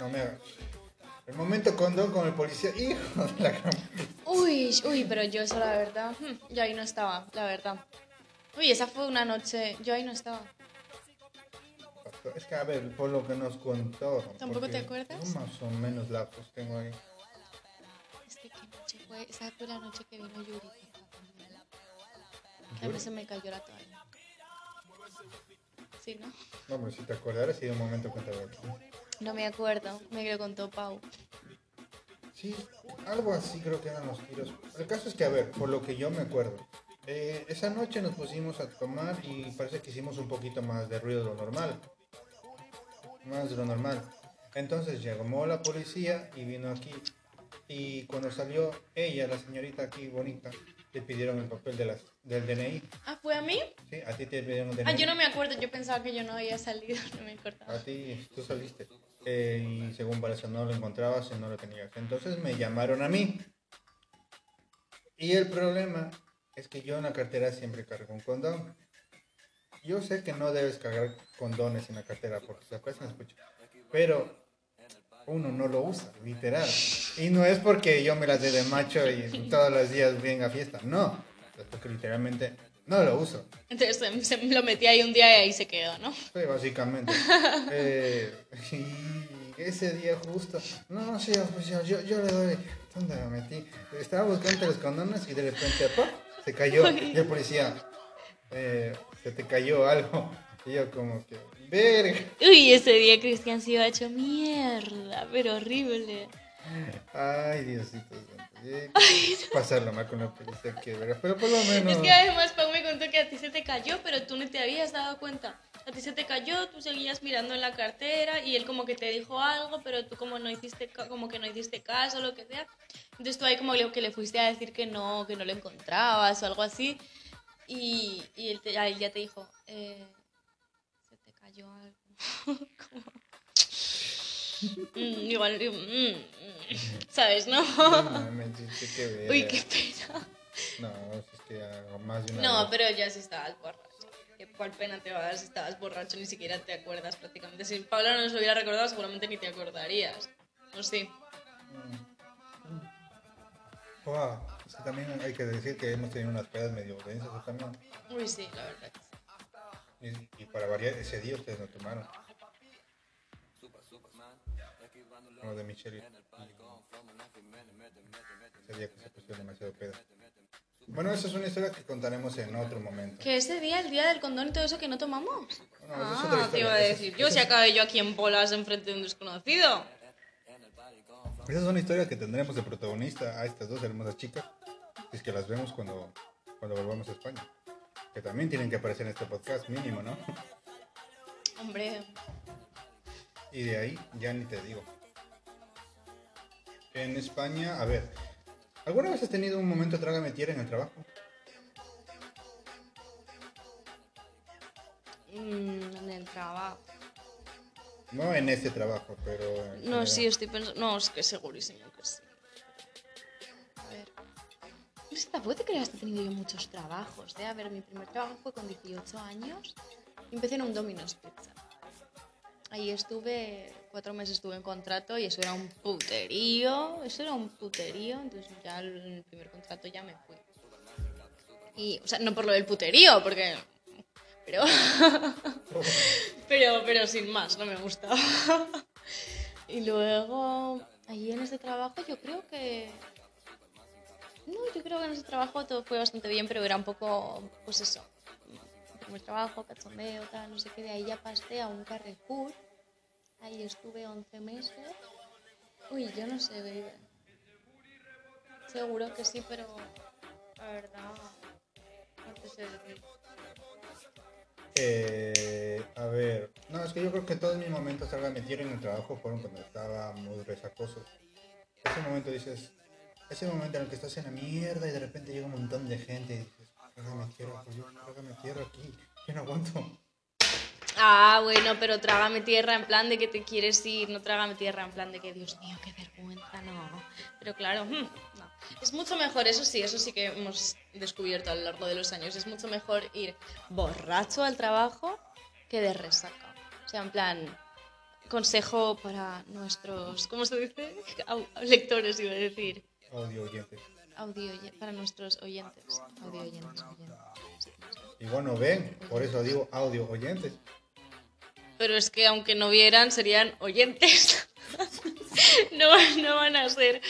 No me hagas. El momento condón con el policía. Hijo de la gran... Uy, uy, pero yo eso la verdad, hmm, yo ahí no estaba, la verdad. Uy, esa fue una noche, yo ahí no estaba. Es que, a ver, por lo que nos contó. ¿Tampoco te acuerdas? Más o menos lapsos tengo ahí. Es que qué noche fue, esa fue la noche que vino Yuri. Que a mí se me cayó la toalla. Sí, ¿no? No, pero si te acordaras, sí, de un momento cuéntame aquí. No me acuerdo, me lo contó Pau. Sí, algo así creo que eran los tiros. El caso es que, a ver, por lo que yo me acuerdo, eh, esa noche nos pusimos a tomar y parece que hicimos un poquito más de ruido de lo normal. Más de lo normal. Entonces llegó la policía y vino aquí. Y cuando salió ella, la señorita aquí bonita, le pidieron el papel de las, del DNI. Ah, ¿fue a mí? Sí, a ti te pidieron el DNI. Ah, yo no me acuerdo, yo pensaba que yo no había salido, no me A acordaba. ti, tú saliste. Eh, y según parece no lo encontrabas y no lo tenías. Entonces me llamaron a mí. Y el problema es que yo en la cartera siempre cargo un condón. Yo sé que no debes cargar condones en la cartera porque se aprecia escucha. Pero uno no lo usa, literal. Y no es porque yo me las dé de macho y todos los días venga a fiesta. No. Es porque literalmente no lo uso. Entonces se, se lo metí ahí un día y ahí se quedó, ¿no? Sí, básicamente. Eh, y ese día justo, no, no, sí, oficial, yo, yo le doy, ¿dónde me metí? Estaba buscando los condones y de repente, ¡pop! se cayó. Y el policía, eh, se te cayó algo. Y yo como que, verga. Uy, ese día Cristian se iba hecho mierda, pero horrible. Ay, Diosito santo. Eh, Pasarlo mal con la policía, que verga. Pero por lo menos. Es que además Pau me contó que a ti se te cayó, pero tú no te habías dado cuenta. A ti se te cayó, tú seguías mirando en la cartera y él como que te dijo algo, pero tú como no hiciste como que no hiciste caso, lo que sea. Entonces tú ahí como que le fuiste a decir que no, que no lo encontrabas o algo así. Y, y él, te- él ya te dijo, eh, se te cayó algo. Como- Mm, igual, mm, mm, ¿sabes, no? No sí, qué verga. Uy, qué pena. No, es que más de una No, vez. pero ya si estabas borracho. ¿Qué- ¿Cuál pena te va a dar si estabas borracho? Ni siquiera te acuerdas prácticamente. Si Pablo no nos lo hubiera recordado, seguramente ni te acordarías. ¿O sí? Wow. También hay que decir que hemos tenido unas pedas medio densas también. Uy, sí, la verdad. que sí. Y, y para variar, ese día ustedes no tomaron. Como de Michelle. y- Ese día que se pusieron demasiado peda. Bueno, esa es una historia que contaremos en otro momento. Que ese día, el día del condón y todo eso que no tomamos. No, ah, historia. te iba a decir. Yo si es- acabé yo aquí en bolas enfrente de un desconocido. Esa es una historia que tendremos de protagonista a estas dos hermosas chicas. Es que las vemos cuando, cuando volvamos a España. Que también tienen que aparecer en este podcast mínimo, ¿no? Hombre, Y de ahí ya ni te digo. En España, a ver, ¿alguna vez has tenido un momento trágame tierra en el trabajo? mm, en el trabajo. No en este trabajo, pero... No, sí, estoy pensando. No, es que segurísimo que sí. Sé, tampoco te creas que he tenido yo muchos trabajos, ¿eh? A ver, mi primer trabajo fue con 18 años. Empecé en un Domino's Pizza. Ahí estuve, cuatro meses estuve en contrato y eso era un puterío. Eso era un puterío, entonces ya en el primer contrato ya me fui. Y, o sea, no por lo del puterío, porque. Pero. pero, pero sin más, no me gustaba. y luego, allí en ese trabajo, yo creo que. No, yo creo que en ese trabajo todo fue bastante bien, pero era un poco, pues eso. Primer trabajo, cachondeo, tal, no sé qué. De ahí ya pasé a un Carrefour. Ahí estuve 11 meses. Uy, yo no sé, baby. Seguro que sí, pero la verdad, no te sé decir. Eh, a ver, no, es que yo creo que todos mis momentos salga metieron en el trabajo fueron cuando estaba muy resacoso. Ese momento dices, ese momento en el que estás en la mierda y de repente llega un montón de gente y dices, trágame tierra, pues yo, trágame tierra aquí, yo no aguanto. Ah, bueno, pero trágame tierra en plan de que te quieres ir, no trágame tierra en plan de que, Dios mío, qué vergüenza, no. Pero claro, hmm, no. Es mucho mejor, eso sí, eso sí que hemos descubierto a lo largo de los años, es mucho mejor ir borracho al trabajo que de resaca. O sea, en plan, consejo para nuestros, ¿cómo se dice? Lectores, iba a decir. Audio oyente. Audio, para nuestros oyentes. Audio oyentes, oyentes. Y bueno, ven, por eso digo audio oyentes. Pero es que aunque no vieran, serían oyentes. no, no van a ser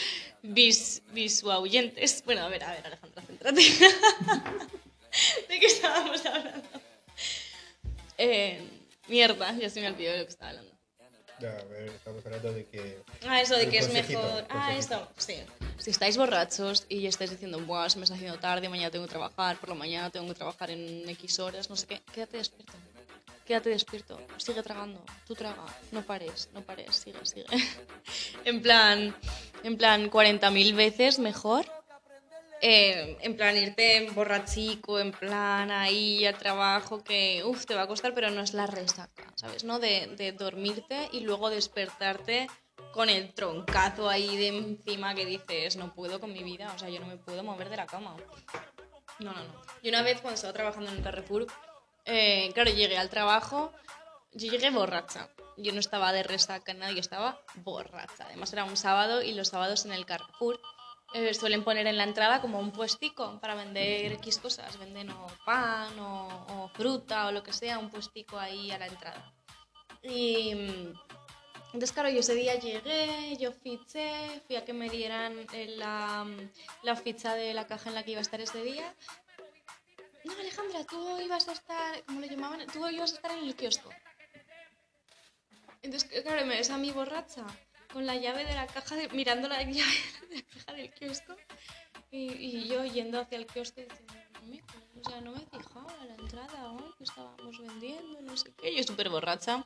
vis, visuauyentes. Bueno, a ver, a ver, Alejandra, céntrate. ¿De qué estábamos hablando? Eh, mierda, ya se me olvidó de lo que estaba hablando. Ya, a ver, estamos hablando de que... Ah, eso de que es mejor. Ah, esto, sí. Si estáis borrachos y estáis diciendo, Buah, se me está haciendo tarde, mañana tengo que trabajar, por la mañana tengo que trabajar en X horas, no sé qué, quédate despierto. Quédate despierto, sigue tragando, tú traga, no pares, no pares, sigue, sigue. en plan, en plan, 40.000 veces mejor. Eh, en plan, irte borrachico, en plan, ahí al trabajo, que uff, te va a costar, pero no es la resaca, ¿sabes? ¿No? De, de dormirte y luego despertarte con el troncazo ahí de encima que dices, no puedo con mi vida, o sea, yo no me puedo mover de la cama. No, no, no. Y una vez cuando estaba trabajando en el Carrefour, eh, claro, llegué al trabajo, yo llegué borracha. Yo no estaba de resaca, nada, yo estaba borracha. Además era un sábado y los sábados en el Carrefour eh, suelen poner en la entrada como un puestico para vender X cosas. Venden o pan o, o fruta o lo que sea, un puestico ahí a la entrada. Y mm, entonces, claro, yo ese día llegué, yo fiché, fui a que me dieran eh, la, la ficha de la caja en la que iba a estar ese día. No, Alejandra, tú ibas a estar, ¿cómo lo llamaban? Tú ibas a estar en el kiosco. Entonces, claro, me ves a mí borracha con la llave de la caja, de- mirando la llave de la caja del kiosco y, y yo yendo hacia el kiosco diciendo, "Mami, o sea, no me he fijado a la entrada hoy que estábamos vendiendo, no sé qué. Yo súper borracha.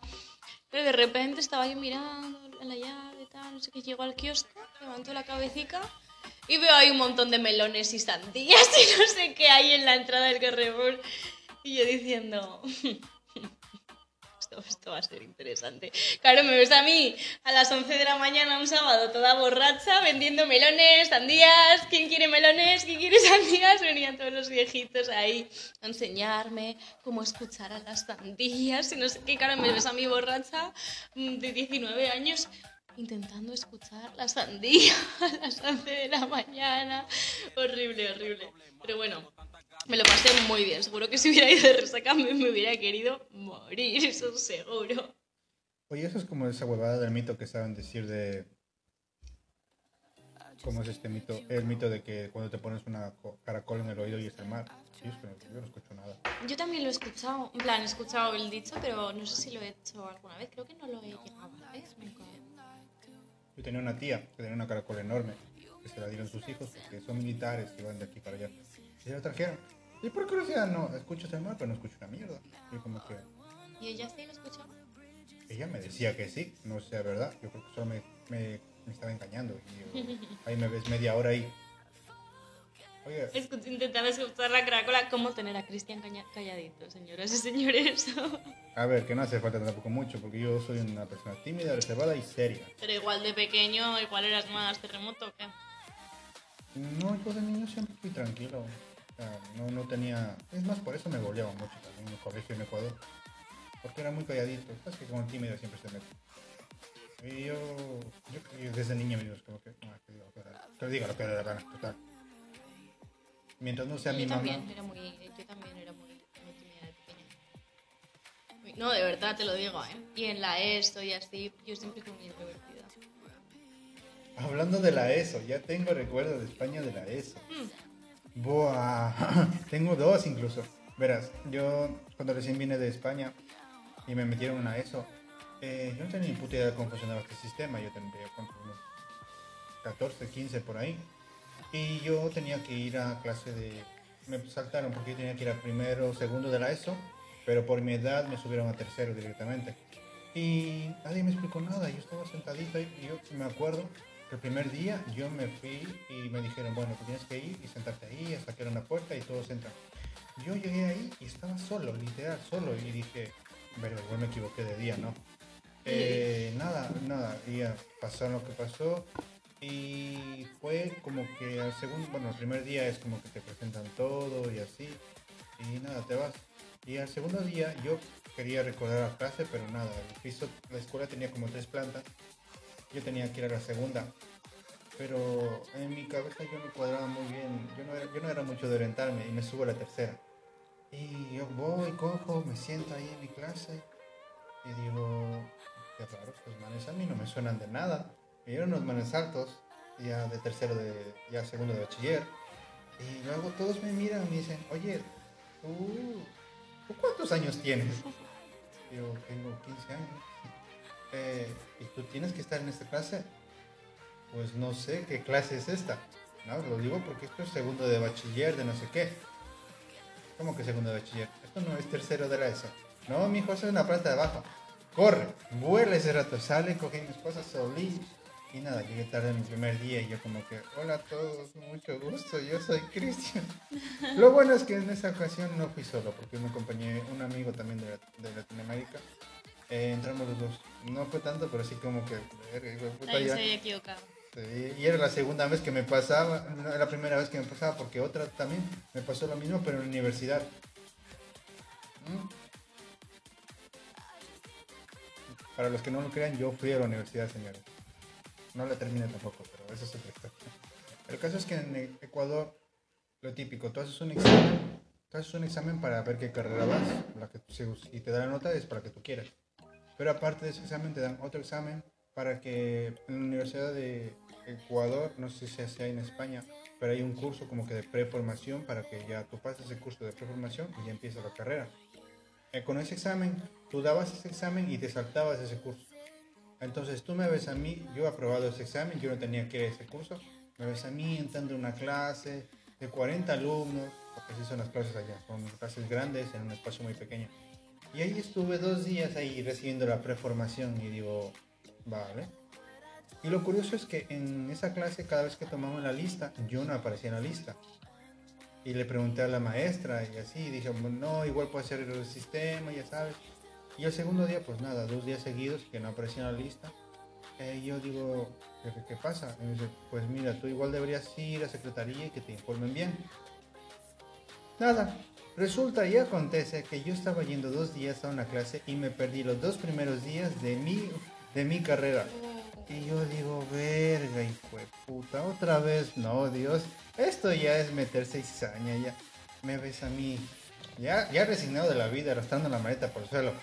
Pero de repente estaba yo mirando la llave y tal, no sé qué. Llego al kiosco, levanto la cabecita y veo ahí un montón de melones y sandías y no sé qué hay en la entrada del Carrefour. Y yo diciendo, esto, va a ser interesante. Claro, me ves a mí a las 11 de la mañana un sábado toda borracha vendiendo melones, sandías. ¿Quién quiere melones? ¿Quién quiere sandías? Venían todos los viejitos ahí a enseñarme cómo escuchar a las sandías y no sé qué. Claro, me ves a mí borracha mm, de 19 años intentando escuchar la sandía a las 11 de la mañana. Horrible, horrible. Pero bueno, me lo pasé muy bien. Seguro que si hubiera ido de resaca me, me hubiera querido morir, eso seguro. Oye, eso es como esa huevada del mito que saben decir de... ¿Cómo es este mito? El mito de que cuando te pones una co- caracol en el oído y es el mar. Que no- yo no escucho nada. Yo también lo he escuchado, en plan, he escuchado el dicho, pero no sé si lo he hecho alguna vez. Creo que no lo he llegado a hacer nunca. Yo tenía una tía que tenía una caracol enorme, que se la dieron sus hijos porque son militares y van de aquí para allá. Y se la trajeron. Y por curiosidad, no, escucho el mar, pero no escucho una mierda. Y como que ¿Y ella sí lo escuchó? ella me decía que sí, no sé, ¿verdad? Yo creo que solo me, me, me estaba engañando. Y yo- ahí me ves media hora ahí. Oye, Escu- Intentando escuchar la caracola. ¿Cómo tener a Cristian calladito, señoras y señores? a ver, que no hace falta tampoco mucho, porque yo soy una persona tímida, reservada y seria. Pero igual de pequeño, igual eras más terremoto, ¿o ¿qué? No, yo de niño siempre fui tranquilo. Sea, no, no tenía... Es más, por eso me goleaba mucho también en el colegio en Ecuador. Porque era muy calladito. Es que como tímido siempre se mete. Y yo, yo, que desde niño me digo, como que, ah, que, diga, que, diga lo que le dé la gana, total. Mientras no sea mi yo mamá... también era muy, yo también era muy, muy tímida de pequeña. Uy, No, de verdad te lo digo, ¿eh? Y en la ESO y así, yo siempre fui muy introvertida. Hablando de la ESO, ya tengo recuerdos de España de la ESO. Buah, tengo dos incluso. Verás, yo cuando recién vine de España y me metieron la ESO, eh, yo no tenía ni puta idea de cómo funcionaba este sistema. Yo tendría unos 14, 15 por ahí. Y yo tenía que ir a clase de... Me saltaron porque yo tenía que ir a primero, segundo de la ESO, pero por mi edad me subieron a tercero directamente. Y nadie me explicó nada, yo estaba sentadito y yo me acuerdo el primer día yo me fui y me dijeron, bueno, tú tienes que ir y sentarte ahí hasta que era una puerta y todos entran. Yo llegué ahí y estaba solo, literal, solo, y dije, pero igual me equivoqué de día, ¿no? Eh, nada, nada, y ya pasó lo que pasó y fue como que al segundo, bueno, el primer día es como que te presentan todo y así, y nada, te vas. Y al segundo día yo quería recordar la clase, pero nada, el piso, la escuela tenía como tres plantas, yo tenía que ir a la segunda, pero en mi cabeza yo no cuadraba muy bien, yo no era, mucho de orientarme y me subo a la tercera. Y yo voy, cojo, me siento ahí en mi clase y digo, qué raro, estos manes a mí no me suenan de nada. Y eran unos manes altos, ya de tercero, de, ya segundo de bachiller. Y luego todos me miran y me dicen, oye, ¿tú, ¿tú cuántos años tienes? Yo tengo 15 años. "Eh, ¿Y tú tienes que estar en esta clase? Pues no sé qué clase es esta. No, lo digo porque esto es segundo de bachiller, de no sé qué. ¿Cómo que segundo de bachiller? Esto no es tercero de la ESO. No, mi hijo, eso es una planta de abajo. Corre, vuela ese rato, sale, cogí mis cosas, solí. Y nada, llegué tarde en mi primer día y yo como que, hola a todos, mucho gusto, yo soy Cristian. Lo bueno es que en esa ocasión no fui solo, porque me acompañé un amigo también de, de Latinoamérica. Eh, entramos los dos. No fue tanto, pero sí como que, puta, Ahí ya. se había equivocado. Sí, y era la segunda vez que me pasaba, no era la primera vez que me pasaba, porque otra también me pasó lo mismo, pero en la universidad. ¿Mm? Para los que no lo crean, yo fui a la universidad, señores. No la terminé tampoco, pero eso es otra historia. El caso es que en Ecuador, lo típico, tú haces un examen, tú haces un examen para ver qué carrera vas, la que, si te da la nota es para que tú quieras. Pero aparte de ese examen, te dan otro examen para que en la Universidad de Ecuador, no sé si sea en España, pero hay un curso como que de preformación para que ya tú pases ese curso de preformación y ya empieza la carrera. Eh, con ese examen, tú dabas ese examen y te saltabas ese curso. Entonces tú me ves a mí, yo he aprobado ese examen, yo no tenía que ir a ese curso, me ves a mí entrando en una clase de 40 alumnos, porque así son las clases allá, son clases grandes en un espacio muy pequeño. Y ahí estuve dos días ahí recibiendo la preformación y digo, vale. Y lo curioso es que en esa clase, cada vez que tomamos la lista, yo no aparecía en la lista. Y le pregunté a la maestra y así, y dije, no, igual puede ser el sistema, ya sabes. Y el segundo día, pues nada, dos días seguidos que no aparecía en la lista. Eh, yo digo, ¿qué, qué pasa? Y dice, pues mira, tú igual deberías ir a secretaría y que te informen bien. Nada, resulta y acontece que yo estaba yendo dos días a una clase y me perdí los dos primeros días de mi, de mi carrera. Y yo digo, verga, hijo de puta, otra vez, no, Dios, esto ya es meterse cizaña, ya me ves a mí, ya, ya resignado de la vida, arrastrando la maleta por el suelo.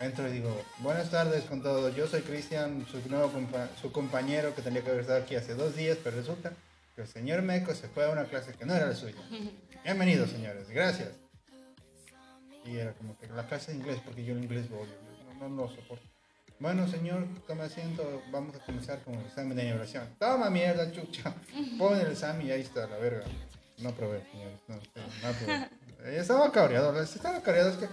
Entro y digo, buenas tardes con todos, yo soy Cristian, su nuevo compa- su compañero que tendría que haber estado aquí hace dos días, pero resulta que el señor Meco se fue a una clase que no era la suya. Bienvenidos, señores, gracias. Y era como que la clase de inglés, porque yo el inglés lo odio, no, no lo soporto. Bueno, señor, tome asiento, vamos a comenzar con el examen de nievelación. Toma mierda, chucha. Pon el examen y ahí está, la verga. No probé, señores, no, no probé. Eh, Estaba cabreado, estaba cabreado, es que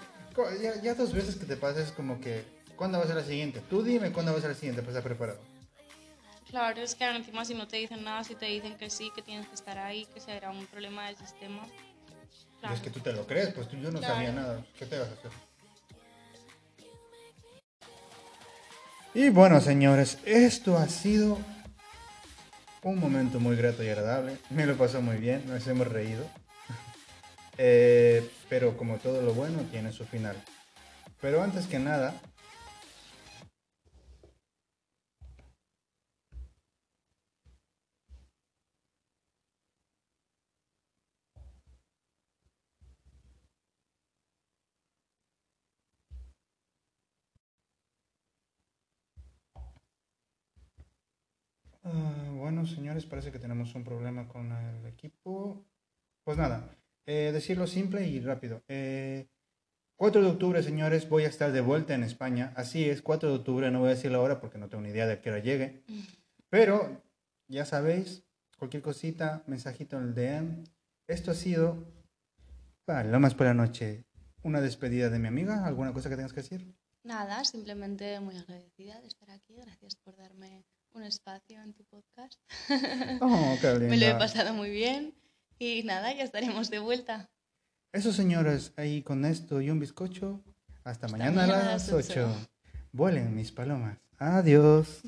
ya, ya dos veces que te pasa es como que, ¿cuándo va a ser la siguiente? Tú dime cuándo va a ser la siguiente, pues está preparado. Claro, es que encima si no te dicen nada, si te dicen que sí, que tienes que estar ahí, que será un problema del sistema. Y. Es que tú te lo crees, pues tú yo no Claro. sabía nada. ¿Qué te vas a hacer? Y bueno, señores, esto ha sido un momento muy grato y agradable. Me lo pasó muy bien, nos hemos reído. Eh, pero como todo lo bueno tiene su final. Pero antes que nada, Ah, bueno, señores, parece que tenemos un problema con el equipo. Pues nada, eh, decirlo simple y rápido. Eh, 4 de octubre, señores, voy a estar de vuelta en España. Así es, 4 de octubre, no voy a decir la hora porque no tengo ni idea de a qué hora llegue. Pero, ya sabéis, cualquier cosita, mensajito en el DM. Esto ha sido Palomas por la noche. Una despedida de mi amiga. ¿Alguna cosa que tengas que decir? Nada, simplemente muy agradecida de estar aquí. Gracias por darme un espacio en tu podcast. Oh, qué Me lo he linda. pasado muy bien. Y nada, ya estaremos de vuelta. Eso, señores, ahí con esto y un bizcocho. Hasta, Hasta mañana a mañana a las las ocho. 8. Vuelen mis palomas. Adiós.